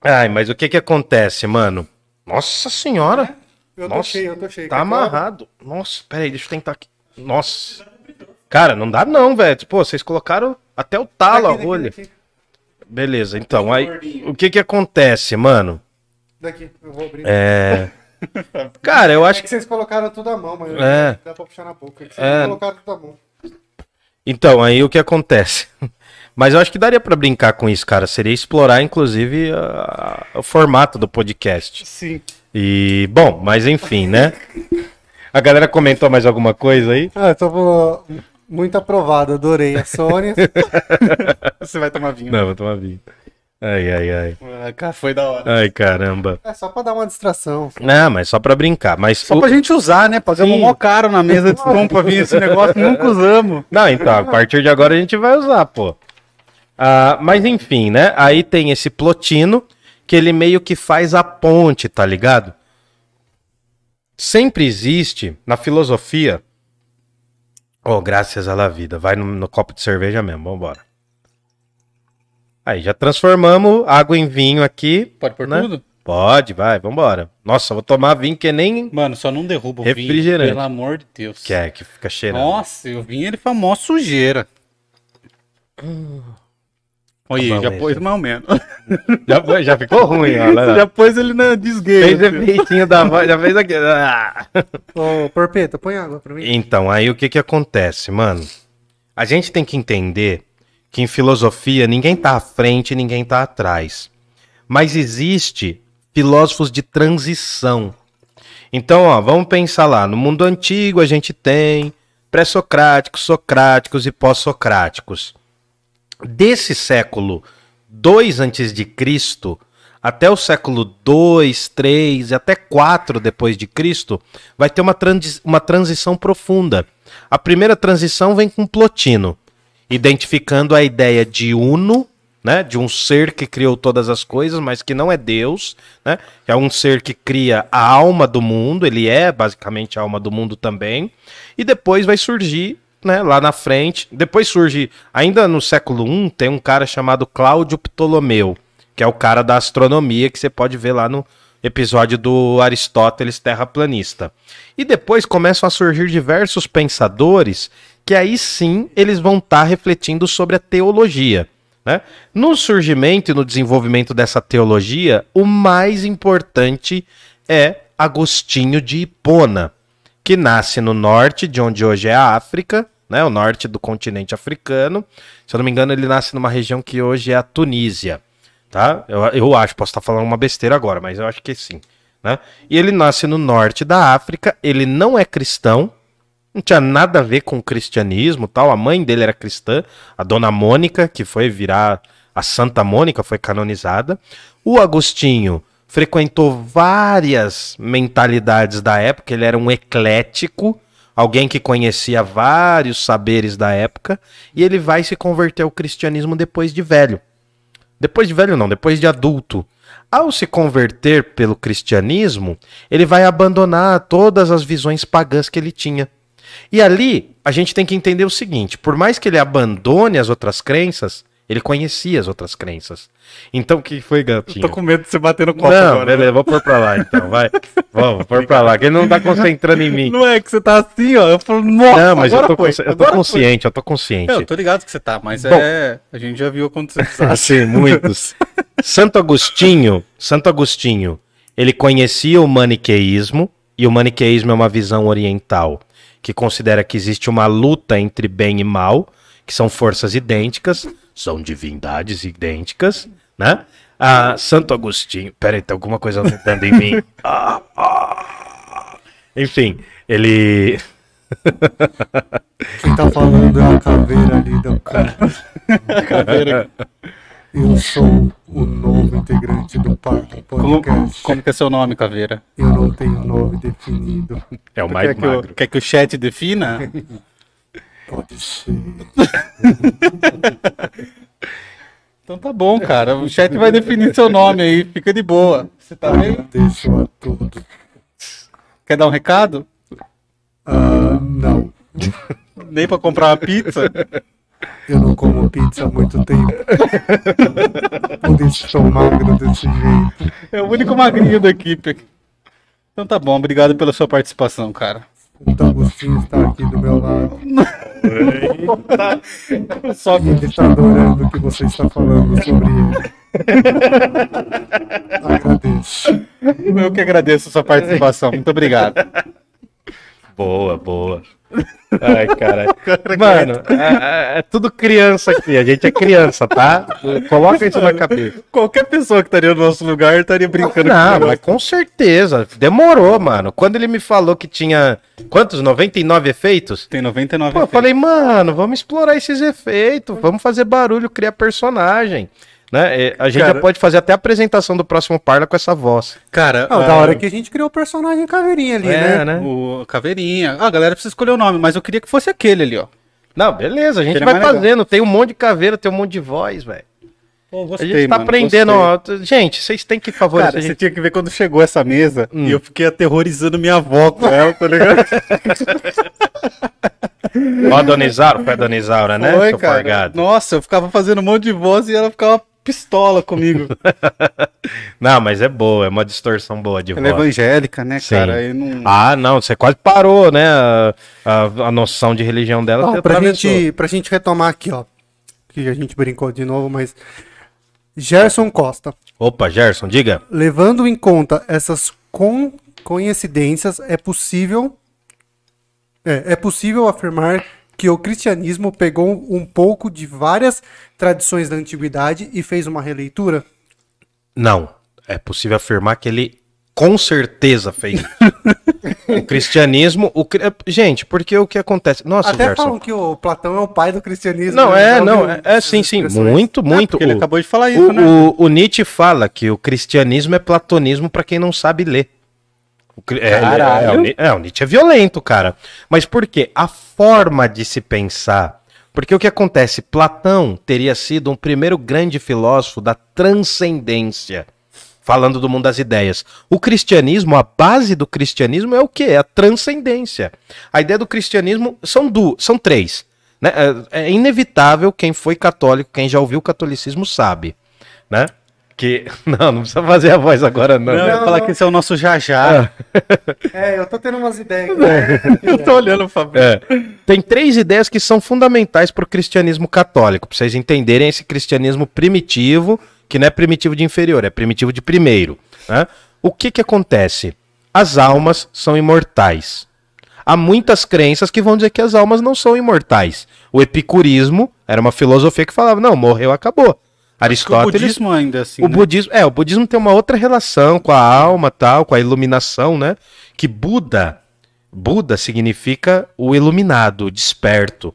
Ai, mas o que que acontece, mano? Nossa senhora, Eu tô Nossa, cheio, eu tô cheio. tá eu amarrado. Nossa, peraí, deixa eu tentar aqui. Nossa. Cara, não dá não, velho. Pô, vocês colocaram até o talo a Daqui, rolha. daqui, daqui, Beleza, então, aí, o que que acontece, mano? daqui, eu vou abrir. É... *laughs* Cara, eu É acho que que... vocês colocaram tudo à mão, mas É. dá pra puxar na boca. É que vocês É. colocaram tudo à mão. Então, aí o que acontece? *laughs* Mas eu acho que daria pra brincar com isso, cara. Seria explorar, inclusive, a- o formato do podcast. Sim. E, bom, mas enfim, né? A galera comentou mais alguma coisa aí? Ah, eu tô muito aprovado, adorei. A Sônia. *laughs* Você vai tomar vinho. Não, vou tomar vinho. Ai, ai, ai. Ah, Cara, foi da hora. Ai, caramba. é só pra dar uma distração. Não, mas só pra brincar. Mas Só o- pra gente usar, né? Pagamos Sim. mó caro na mesa de som pra vir esse *laughs* negócio, nunca usamos. Não, então, a partir de agora a gente vai usar, pô. Ah, mas enfim, né? Aí tem esse plotino que ele meio que faz a ponte, tá ligado? Sempre existe na filosofia. Oh, graças à la vida. Vai no, no copo de cerveja mesmo, vambora. Aí, já transformamos água em vinho aqui. Pode pôr né? tudo? Pode, vai, vambora. Nossa, eu vou tomar vinho que nem Mano, só não derruba o Refrigerante. vinho, pelo amor de Deus. quer, que fica cheirando. Nossa, o vinho ele foi mó sujeira. Olha, Tá já pôs mais ou menos. Já, foi- já ficou ruim, ó. lá. já pôs ele na desgueira. Fez efeitinho da voz, já fez aqui. Ah. Ô, Porpeta, põe água pra mim. Então, aí o que que acontece, mano? A gente tem que entender que em filosofia ninguém tá à frente e ninguém tá atrás. Mas existe filósofos de transição. Então, ó, vamos pensar lá, no mundo antigo a gente tem pré-socráticos, socráticos e pós-socráticos. Desse século 2 antes de Cristo até o século 2, 3 e até 4 depois de Cristo, vai ter uma, transi- uma transição profunda. A primeira transição vem com Plotino, identificando a ideia de uno, né, de um ser que criou todas as coisas, mas que não é Deus, né, é um ser que cria a alma do mundo, ele é basicamente a alma do mundo também, e depois vai surgir né, lá na frente. Depois surge, ainda no século I, tem um cara chamado Cláudio Ptolomeu, que é o cara da astronomia que você pode ver lá no episódio do Aristóteles terraplanista. E depois começam a surgir diversos pensadores que aí sim eles vão estar refletindo sobre a teologia. Né? No surgimento e no desenvolvimento dessa teologia, o mais importante é Agostinho de Hipona que nasce no norte de onde hoje é a África, né, o norte do continente africano. Se eu não me engano, ele nasce numa região que hoje é a Tunísia, tá? Eu, eu acho, posso estar falando uma besteira agora, mas eu acho que sim, né? E ele nasce no norte da África, ele não é cristão, não tinha nada a ver com o cristianismo, tal. A mãe dele era cristã, a Dona Mônica, que foi virar a Santa Mônica, foi canonizada. O Agostinho frequentou várias mentalidades da época, ele era um eclético, alguém que conhecia vários saberes da época, e ele vai se converter ao cristianismo depois de velho. Depois de velho não, depois de adulto. Ao se converter pelo cristianismo, ele vai abandonar todas as visões pagãs que ele tinha. E ali, a gente tem que entender o seguinte: por mais que ele abandone as outras crenças, ele conhecia as outras crenças. Então, o que foi, gatinho? Tô com medo de você bater no copo Não, agora. beleza, vou pôr pra lá então, vai. Vamos, pôr pra lá, que ele não tá concentrando em mim. Não é que você tá assim, ó. Eu falo, nossa, Não, mas eu agora tô, foi, consci- eu tô agora foi. consciente, eu tô consciente. Eu tô ligado que você tá, mas Bom. é. A gente já viu acontecer. *laughs* Assim, muitos. Santo Agostinho, Santo Agostinho, ele conhecia o maniqueísmo, e o maniqueísmo é uma visão oriental que considera que existe uma luta entre bem e mal, que são forças idênticas, são divindades idênticas, né? Ah, Santo Agostinho, peraí, tem alguma coisa aumentando em mim. Ah, *laughs* ah. Enfim, ele Quem tá falando é a caveira ali do cara. *laughs* Caveira. Eu sou o novo integrante do Parque Como, Podcast. como que é seu nome, Caveira? Eu não tenho nome definido. É o Quer mais que, magro. quer que o chat defina? *laughs* Pode ser. *laughs* Então tá bom, cara. O chat vai definir seu nome aí. Fica de boa. Você tá bem? Agradeço a todos. Quer dar um recado? Ah, não. Nem pra comprar uma pizza? *laughs* Eu não como pizza há muito tempo. Por isso estou magro desse jeito. É o único magrinho da equipe. aqui. Então tá bom. Obrigado pela sua participação, cara. O Agostinho está aqui do meu lado. Só E ele está adorando o que você está falando sobre ele. *laughs* Agradeço. eu que agradeço a sua participação. Muito obrigado. Boa, boa. *laughs* Ai, caralho. Mano, é, é- é tudo criança aqui. A gente é criança, tá? Coloca isso na cabeça. Qualquer pessoa que estaria no nosso lugar estaria brincando Não, com mas com certeza. Demorou, mano. Quando ele me falou que tinha. Quantos? 99 efeitos? Tem 99 Pô, eu falei, mano, vamos explorar esses efeitos, vamos fazer barulho, criar personagem. Né? É, A gente Cara- já pode fazer até a apresentação do próximo Parla com essa voz. Cara, ah, da hora que a gente criou o personagem caveirinha ali, É, né? né? o Caveirinha. Ah, a galera precisa escolher o nome, mas eu queria que fosse aquele ali, ó. Não, beleza, a gente Aquele é vai mais legal. fazendo. Tem um monte de caveira, tem um monte de voz, velho. Pô, A gostei, gente tá mano, aprendendo. gostei. Gente, vocês têm que favorecer Cara, a você gente. tinha que ver quando chegou essa mesa Hum. e eu fiquei aterrorizando minha avó com ela, tá ligado? Ó, a Dona Isaura, foi a Dona Isaura, né? Foi, cara. Nossa, eu ficava fazendo um monte de voz e ela ficava pistola comigo. *laughs* Não, mas é boa, é uma distorção boa de ela é voz. evangélica, né, Sim. cara? Não... Ah, não, você quase parou, né? A, a- a noção de religião dela. Ó, pra, gente, pra gente retomar aqui, ó. Que a gente brincou de novo, mas. Gerson Costa. Opa, Gerson, diga. Levando em conta essas con- coincidências, é possível. É, é possível afirmar que o cristianismo pegou um pouco de várias tradições da antiguidade e fez uma releitura? Não, é possível afirmar que ele com certeza fez. isso. *laughs* o cristianismo, o cri- gente, porque o que acontece? Nossa, Até Gerson. falam que o Platão é o pai do cristianismo. Não, né? é, não, é, é sim, sim, muito, muito. porque ele O- acabou de falar isso, o, né? o- o Nietzsche fala que o cristianismo é platonismo pra quem não sabe ler. O é, é, é, o é, o Nietzsche é violento, cara. Mas por quê? A forma de se pensar. Porque o que acontece? Platão teria sido um primeiro grande filósofo da transcendência. Falando do mundo das ideias. O cristianismo, a base do cristianismo é o quê? É a transcendência. A ideia do cristianismo são duas, são três. né? É, é inevitável, quem foi católico, quem já ouviu o catolicismo sabe, né? Que *laughs* não, não precisa fazer a voz agora não. Não, eu ia falar que esse é o nosso Jajá. É, eu tô tendo umas ideias. aqui. *laughs* Eu tô olhando o Fabio. É. Tem três ideias que são fundamentais para o cristianismo católico, para vocês entenderem esse cristianismo primitivo, que não é primitivo de inferior, é primitivo de primeiro. né? O que, que acontece? As almas são imortais. Há muitas crenças que vão dizer que as almas não são imortais. O epicurismo era uma filosofia que falava, não, morreu, acabou. O Aristóteles budismo ainda assim. o né? budismo, é, o budismo tem uma outra relação com a alma, tal, com a iluminação, né? Que Buda, Buda significa o iluminado, o desperto,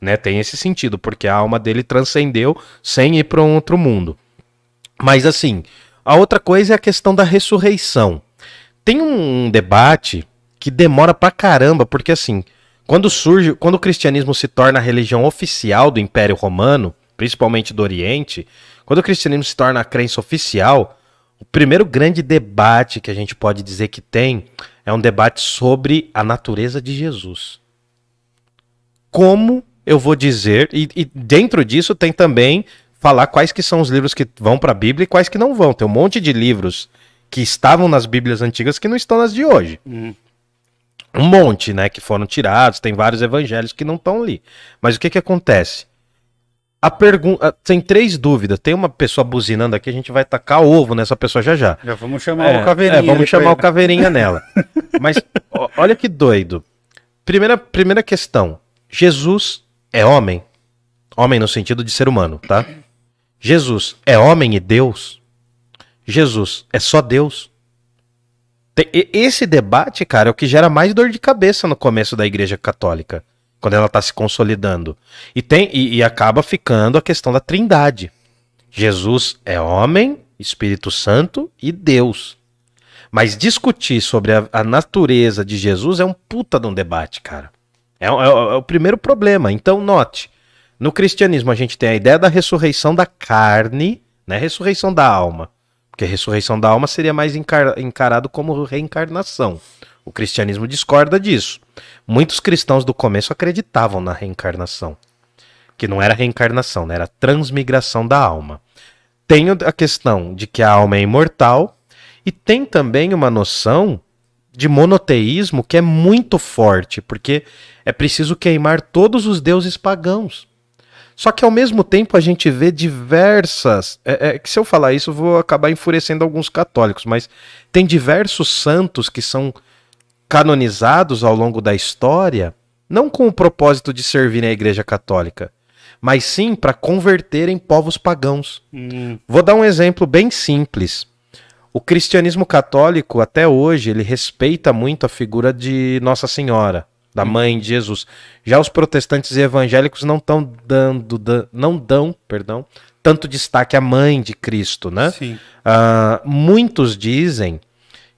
né? Tem esse sentido, porque a alma dele transcendeu sem ir para um outro mundo. Mas assim, a outra coisa é a questão da ressurreição. Tem um debate que demora pra caramba, porque assim, quando surge, quando o cristianismo se torna a religião oficial do Império Romano, principalmente do Oriente, quando o cristianismo se torna a crença oficial, o primeiro grande debate que a gente pode dizer que tem é um debate sobre a natureza de Jesus. Como eu vou dizer, e, e dentro disso tem também falar quais que são os livros que vão para a Bíblia e quais que não vão. Tem um monte de livros que estavam nas Bíblias antigas que não estão nas de hoje. Hum. Um monte, né, que foram tirados, tem vários evangelhos que não estão ali. Mas o que que acontece? A pergunta tem três dúvidas. Tem uma pessoa buzinando aqui, a gente vai tacar ovo nessa pessoa já já. Já vamos chamar É, o Caveirinha. é, vamos ali chamar o caveirinha *laughs* nela. Mas ó, olha que doido. Primeira, primeira questão. Jesus é homem? Homem no sentido de ser humano, tá? Jesus é homem e Deus? Jesus é só Deus? Tem- esse debate, cara, é o que gera mais dor de cabeça no começo da Igreja Católica, quando ela está se consolidando. E, tem, e, e acaba ficando a questão da trindade. Jesus é homem, Espírito Santo e Deus. Mas discutir sobre a, a natureza de Jesus é um puta de um debate, cara. É, o- é é o primeiro problema. Então, note: no cristianismo a gente tem a ideia da ressurreição da carne, né? Ressurreição da alma. Porque a ressurreição da alma seria mais encar- encarado como reencarnação. O cristianismo discorda disso. Muitos cristãos do começo acreditavam na reencarnação. Que não era reencarnação, né? era transmigração da alma. Tem a questão de que a alma é imortal e tem também uma noção de monoteísmo que é muito forte, porque é preciso queimar todos os deuses pagãos. Só que ao mesmo tempo a gente vê diversas. É, é que se eu falar isso, eu vou acabar enfurecendo alguns católicos, mas tem diversos santos que são canonizados ao longo da história, não com o propósito de servir a Igreja Católica, mas sim para converterem povos pagãos. Hum, Vou dar um exemplo bem simples. O cristianismo católico, até hoje, ele respeita muito a figura de Nossa Senhora, da mãe de Jesus. Já os protestantes e evangélicos não estão dando, dan- não dão, perdão, tanto destaque à mãe de Cristo, né? Sim. Ah, muitos dizem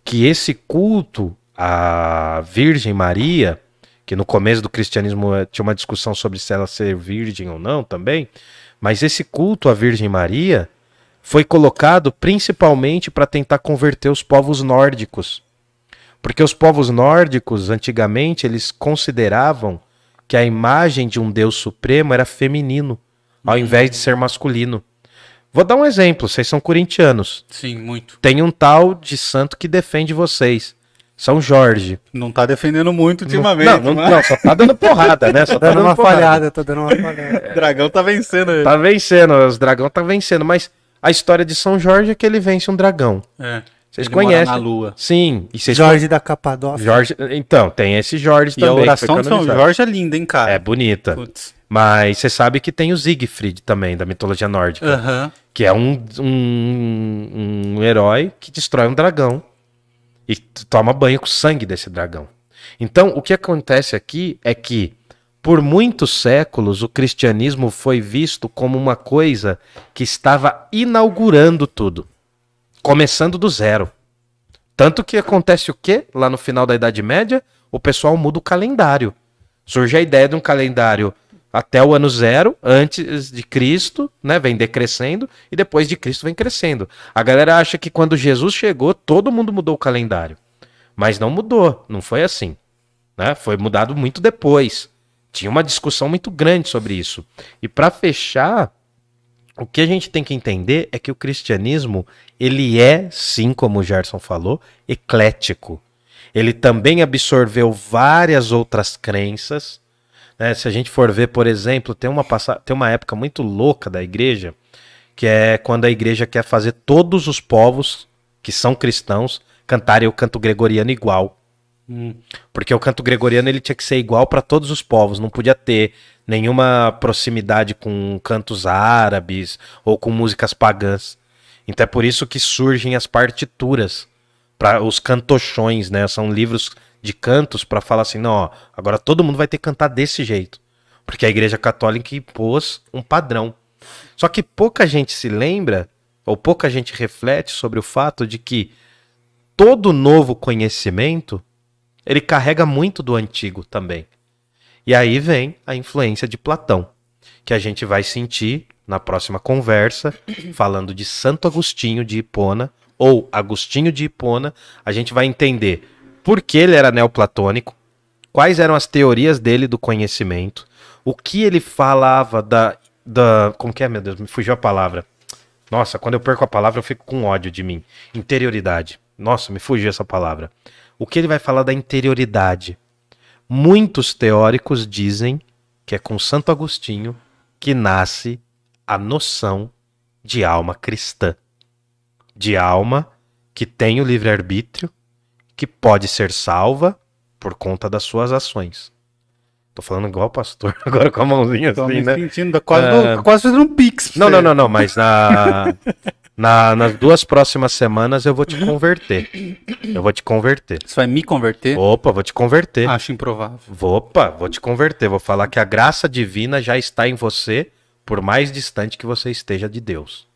que esse culto à Virgem Maria, que no começo do cristianismo eh, tinha uma discussão sobre se ela ser virgem ou não também, mas esse culto à Virgem Maria foi colocado principalmente para tentar converter os povos nórdicos. Porque os povos nórdicos, antigamente, eles consideravam que a imagem de um Deus supremo era feminino, ao invés de ser masculino. Vou dar um exemplo, vocês são corintianos. Sim, muito. Tem um tal de santo que defende vocês. São Jorge. Não tá defendendo muito ultimamente. não, não, mas não, só tá dando porrada, né? Só tá Dando dando uma porrada. falhada, tô dando uma falhada. o *laughs* dragão tá vencendo aí. Tá vencendo, os dragão tá vencendo, mas a história de São Jorge é que ele vence um dragão. É. Vocês Ele mora conhecem? na lua. Sim, e vocês Jorge da Capadócia. Jorge, então, tem esse Jorge E a também. que oração foi de São. Jorge é linda, hein, cara? É bonita. Putz. Mas você sabe que tem o Siegfried também, da mitologia nórdica. Aham. Que é um, um, um herói que destrói um dragão. E toma banho com o sangue desse dragão. Então, o que acontece aqui é que, por muitos séculos, o cristianismo foi visto como uma coisa que estava inaugurando tudo. Começando do zero. Tanto que acontece o quê? Lá no final da Idade Média, o pessoal muda o calendário. Surge a ideia de um calendário até o ano zero, antes de Cristo, né? Vem decrescendo, e depois de Cristo vem crescendo. A galera acha que quando Jesus chegou, todo mundo mudou o calendário. Mas não mudou, não foi assim. Né? Foi mudado muito depois. Tinha uma discussão muito grande sobre isso. E para fechar, o que a gente tem que entender é que o cristianismo, ele é, sim, como o Gerson falou, eclético. Ele também absorveu várias outras crenças. Né? Se a gente for ver, por exemplo, tem uma, passa... tem uma época muito louca da igreja, que é quando a igreja quer fazer todos os povos que são cristãos cantarem o canto gregoriano igual. Hum. Porque o canto gregoriano ele tinha que ser igual para todos os povos, não podia ter nenhuma proximidade com cantos árabes ou com músicas pagãs. Então é por isso que surgem as partituras, para os cantochões, né? São livros de cantos para falar assim, não, ó, agora todo mundo vai ter que cantar desse jeito, porque a Igreja Católica impôs um padrão. Só que pouca gente se lembra ou pouca gente reflete sobre o fato de que todo novo conhecimento ele carrega muito do antigo também. E aí vem a influência de Platão, que a gente vai sentir na próxima conversa, *clears throat* falando de Santo Agostinho de Hipona, ou Agostinho de Hipona, a gente vai entender por que ele era neoplatônico, quais eram as teorias dele do conhecimento, o que ele falava da. da como que é, meu Deus? Me fugiu a palavra. Nossa, quando eu perco a palavra, eu fico com ódio de mim. Interioridade. Nossa, me fugiu essa palavra. O que ele vai falar da interioridade? Muitos teóricos dizem que é com Santo Agostinho que nasce a noção de alma cristã. De alma que tem o livre-arbítrio, que pode ser salva por conta das suas ações. Tô falando igual o pastor, *laughs* agora com a mãozinha Tô assim, me né? sentindo quase, É. quase fazendo um pix. Não, não, não, não, mas na. *laughs* Na- nas duas próximas semanas eu vou te converter. Eu vou te converter. Você vai me converter? Opa, vou te converter. Acho improvável. Vou, opa, vou te converter. Vou falar que a graça divina já está em você, por mais distante que você esteja de Deus.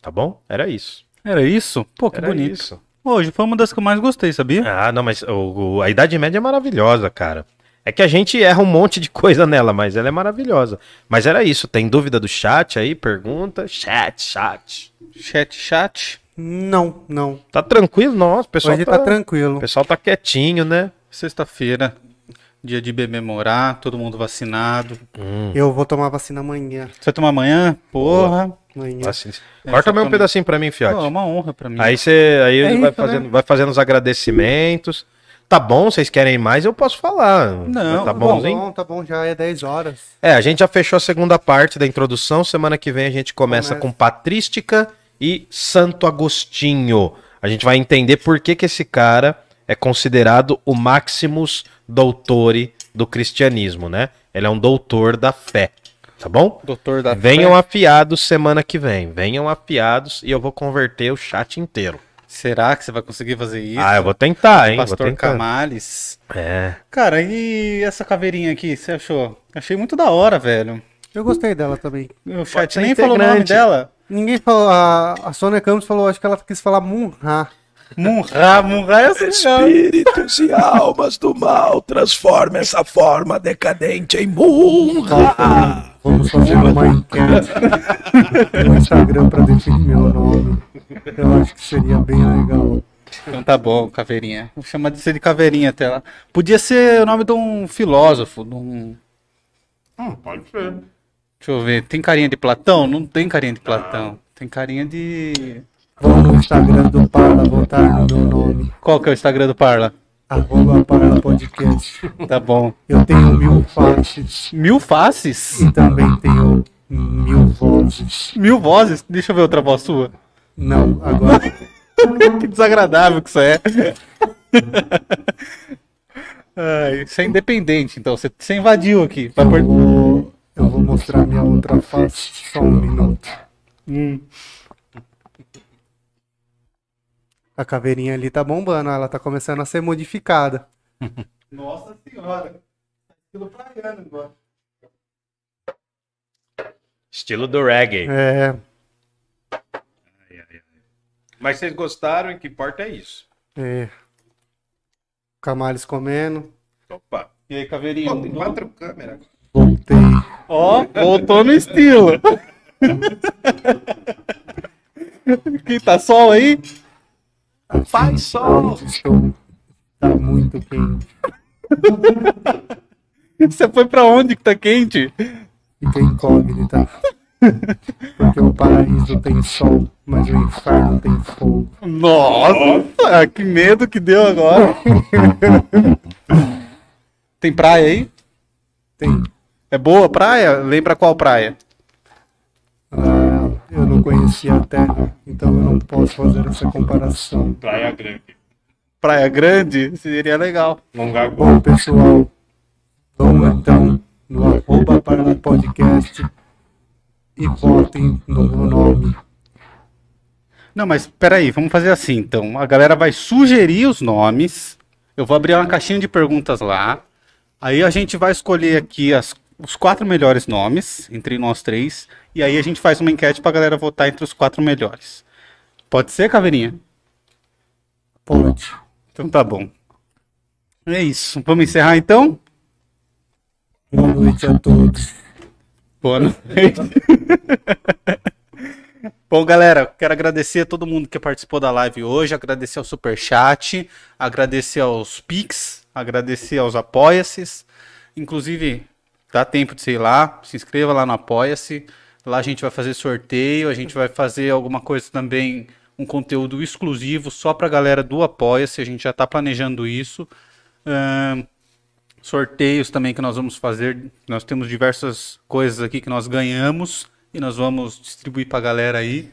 Tá bom? Era isso. Era isso? Pô, que Era bonito. isso. Hoje foi uma das que eu mais gostei, sabia? Ah, não, mas o- o- a Idade Média é maravilhosa, cara. É que a gente erra um monte de coisa nela, mas ela é maravilhosa. Mas era isso. Tem dúvida do chat aí? Pergunta? Chat, chat. Chat, chat. Não, não. Tá tranquilo? Nossa, o pessoal Hoje tá, tá tranquilo. o pessoal tá quietinho, né? Sexta-feira, dia de bebemorar, todo mundo vacinado. Eu vou tomar vacina amanhã. Você vai tomar amanhã? Porra. amanhã. É, corta mais um pedacinho pra mim, Pô, fiote. é uma honra pra mim. Aí você aí É vai, isso, fazendo, né? vai fazendo os agradecimentos. Tá bom, vocês querem mais, eu posso falar. Não, tá bom, Tá bom, tá bom, já é 10 horas. É, a gente já fechou a segunda parte da introdução. Semana que vem a gente começa Começa. com Patrística e Santo Agostinho. A gente vai entender por que, que esse cara é considerado o Maximus Doutore do cristianismo, né? Ele é um doutor da fé, tá bom? Doutor da Venham fé. afiados semana que vem. Venham afiados e eu vou converter o chat inteiro. Será que você vai conseguir fazer isso? Ah, eu vou tentar, hein? Vou Pastor tentar. Camales. É. Cara, e essa caveirinha aqui, você achou? Achei muito da hora, velho. Eu gostei dela também. O chat nem falou o nome integrante. dela. Ninguém falou. A, a Sônia Campos falou, acho que ela quis falar Munha. Munra, Munra é assim. Espíritos e almas do mal, transforma essa forma decadente em burra. Vamos fazer uma enquete no Instagram pra definir meu nome. Eu acho que seria bem legal. Então tá bom, caveirinha. Vou chamar de ser de caveirinha até lá. Podia ser o nome de um filósofo, de um... pode ser. Deixa eu ver, tem carinha de Platão? Não tem carinha de Platão. Tem carinha de... Vamos no Instagram do Parla votar no meu nome. Qual que é o Instagram do Parla? Arroba Parla Podcast. Tá bom. Eu tenho mil faces Mil faces? e também tenho mil vozes. Mil vozes? Deixa eu ver outra voz sua. Não, agora *laughs* que desagradável que isso é. *laughs* Ai, você é independente, então. Você, você invadiu aqui. Vai eu per- vou, eu vou mostrar minha outra face. Só um minuto. Hum. A caveirinha ali tá bombando, ela tá começando a ser modificada. *laughs* Nossa senhora. Estilo praiano agora. Estilo do reggae. É, Mas vocês gostaram, o que importa é isso. é. Camales comendo. Opa. E aí, caveirinha? Pô, tem quatro câmeras. Voltei. Ó, voltou no estilo. *laughs* que tá sol aí? Faz sol. Estou. Tá muito quente. *laughs* Você foi pra onde que tá quente? Fica incógnita. Porque o paraíso tem sol, mas o inferno tem fogo. Nossa, que medo que deu agora. *laughs* Tem praia aí? Tem. É boa praia? Lembra qual praia? Ah, eu não conhecia a terra, então eu não posso fazer essa comparação. Praia Grande. Praia Grande? Seria legal. Bom, pessoal, vamos então no arroba para podcast e votem no meu nome. Não, mas peraí, vamos fazer assim então. A galera vai sugerir os nomes. Eu vou abrir uma caixinha de perguntas lá. Aí a gente vai escolher aqui as- os quatro melhores nomes entre nós três. E aí a gente faz uma enquete pra galera votar entre os quatro melhores. Pode ser, Caveirinha? Pode. Então tá bom. É isso. Vamos encerrar então? Boa noite a todos. Boa noite. *laughs* Bom, galera, quero agradecer a todo mundo que participou da live hoje, agradecer ao Superchat, agradecer aos Pix, agradecer aos Apoia-se. Inclusive, dá tempo de sei lá, se inscreva lá no Apoia-se. Lá a gente vai fazer sorteio, a gente vai fazer alguma coisa também, um conteúdo exclusivo só pra galera do Apoia-se, a gente já tá planejando isso. Sorteios também que nós vamos fazer. Nós temos diversas coisas aqui que nós ganhamos e nós vamos distribuir pra galera aí.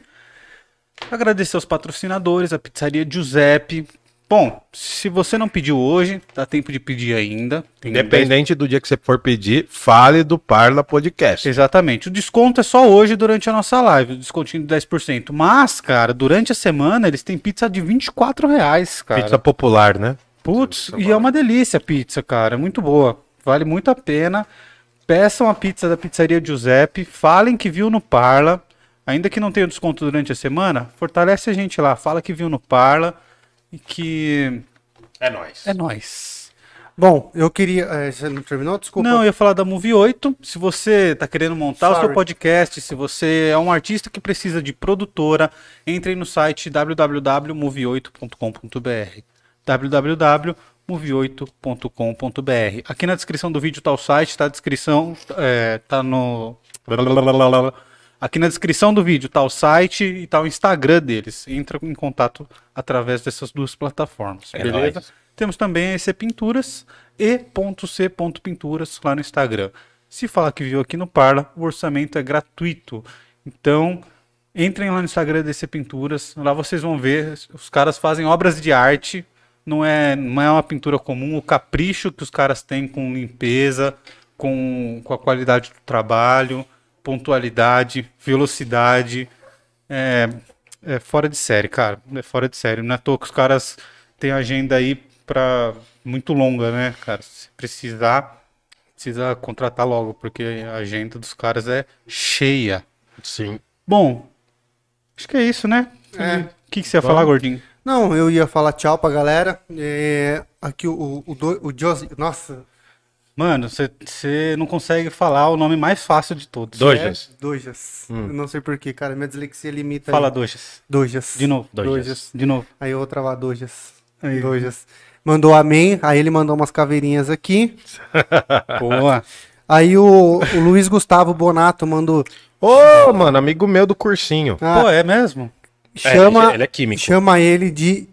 Agradecer aos patrocinadores, a Pizzaria Giuseppe, Bom, se você não pediu hoje, dá tempo de pedir ainda. Tem Independente do dia que você for pedir, fale do Parla Podcast. Exatamente. O desconto é só hoje durante a nossa live, o descontinho de 10%. Mas, cara, durante a semana eles têm pizza de 24 reais, cara. Pizza popular, né? Putz, e é uma delícia a pizza, cara. É muito boa. Vale muito a pena. Peçam a pizza da pizzaria Giuseppe. Falem que viu no Parla. Ainda que não tenha desconto durante a semana, fortalece a gente lá. Fala que viu no Parla e que É nóis. é nóis. Bom, eu queria. é, você não terminou? Desculpa. Não, eu ia falar da Movie 8. Se você tá querendo montar o seu Sorry. podcast, se você é um artista que precisa de produtora, entre no site www.movie8.com.br www.movie8.com.br Aqui na descrição do vídeo tá o site, tá a descrição, é, tá no... Aqui na descrição do vídeo tá o site e tá o Instagram deles. Entra em contato através dessas duas plataformas, É beleza? nóis. Temos também a EC Pinturas e .c Pinturas lá no Instagram. Se falar que viu aqui no Parla, o orçamento é gratuito. Então, entrem lá no Instagram da EC Pinturas. Lá vocês vão ver, os caras fazem obras de arte. Não é, não é uma pintura comum. O capricho que os caras têm com limpeza, com, com a qualidade do trabalho, pontualidade, velocidade. É, é fora de série, cara. É fora de série. Não é à toa que os caras têm agenda aí pra muito longa, né, cara? Se precisar, precisa contratar logo, porque a agenda dos caras é cheia. Sim. Bom, acho que é isso, né? É. O que, que você ia falar, gordinho? Não, eu ia falar tchau pra galera. É, aqui o, o, o, o Josi. Nossa, Mano, você- não consegue falar o nome mais fácil de todos. Dojas. Dojas. Eu não sei porquê, cara. Minha dislexia limita. Fala aí. Dojas. Dojas. De novo. Dojas. De novo. Aí eu vou travar Dojas. Aí. Dojas. Mandou amém. Aí ele mandou umas caveirinhas aqui. *laughs* Boa. Aí o, o Luiz Gustavo Bonato mandou. Ô, mano, amigo meu do cursinho. ah, Pô, é mesmo? chama, ele- ele é químico. Chama ele de.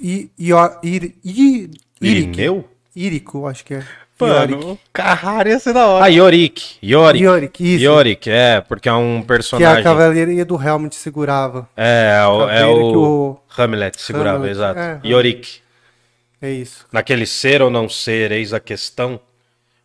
I, Io- Ir, I, Iric. Irineu? Írico, acho que é. Mano, o Carrara ia ser da hora. Ah, Yorick. Yorick. Yorick, isso. Yorick, é, porque é um Que a personagem. cavalaria do Helmut segurava. É, é o, é o... o- Hamlet segurava, Hamlet, exato. é. Yorick. É isso. Naquele ser ou não ser, eis a questão.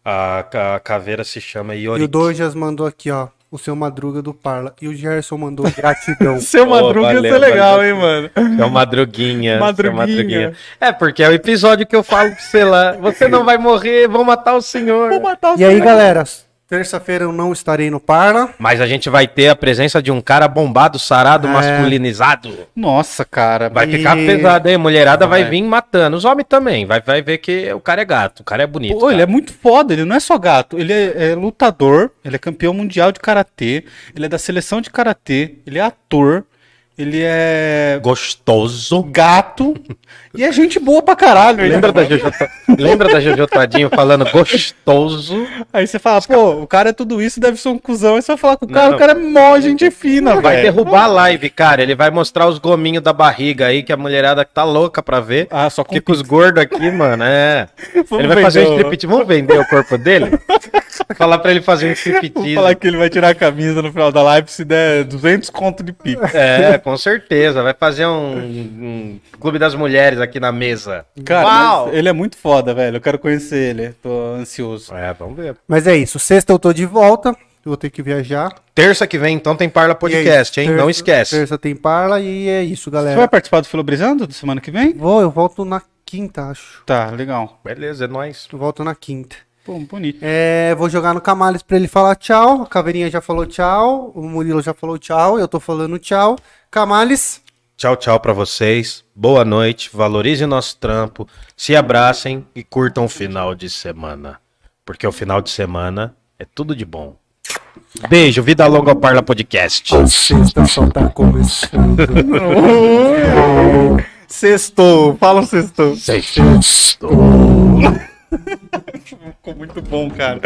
A, a caveira se chama E o Yorick. Dojas mandou aqui, ó. O seu Madruga do Parla. E o Gerson mandou *laughs* gratidão. Seu Madruga ia valeu, ser legal, valeu. hein, mano? É o Madruguinha. seu Madruguinha. É, porque é o episódio que eu falo pra você lá. Você não *laughs* vai morrer, vão matar o senhor. Vou matar o e aí, seu- galera, terça-feira eu não estarei no Parla. Mas a gente vai ter a presença de um cara bombado, sarado, É. masculinizado. Nossa, cara. Vai E- ficar pesado, hein? Mulherada vai Vai. vir matando. Os homens também. Vai, vai ver que o cara é gato. O cara é bonito. Pô, ele é cara. muito foda, ele não é só gato, ele é, é lutador, ele é campeão mundial de karatê, ele é da seleção de karatê, ele é ator, ele é gostoso. gato e é gente boa pra caralho. ele- Lembra da Jojo, lembra da Jojo Todinho falando gostoso? Aí você fala, pô, o cara é tudo isso, deve ser um cuzão. Aí você vai falar com o cara, Não. o cara é mó gente fina, Vai velho. derrubar a live, cara. Ele vai mostrar os gominhos da barriga aí, que a mulherada tá louca pra ver. Ah, só com com os gordos aqui, mano, é. *laughs* Vamos ele vai fazer um vender o- striptease. Vamos vender o corpo dele? *laughs* Falar pra ele fazer um Vou striptease. falar que ele vai tirar a camisa no final da live se der 200 conto de pico. É, com certeza. Vai fazer um, um clube das mulheres aqui na mesa. Cara, ele é muito foda, velho. Eu quero conhecer ele. Tô ansioso. É, vamos ver. Mas é isso. Sexta eu tô de volta. Eu vou ter que viajar. Terça que vem, então, tem Parla é Podcast, isso. hein? Não Terça- esquece. Terça tem Parla e é isso, Você vai galera. participar do Filobrizando da semana que vem? Vou, eu volto na quinta, acho. Tá, legal. Beleza, é nóis. Eu volto na quinta. Pô, bonito. É, vou jogar no Camales pra ele falar tchau. A Caveirinha já falou tchau. O Murilo já falou tchau. Eu tô falando tchau. Camales. Tchau, tchau pra vocês. Boa noite. Valorizem nosso trampo. Se abracem e curtam o final de semana. Porque o final de semana é tudo de bom. Beijo, vida longa ao Parla Podcast. Sexta só tá começando. Sextou, fala um sextou. Ficou *laughs* muito bom, cara.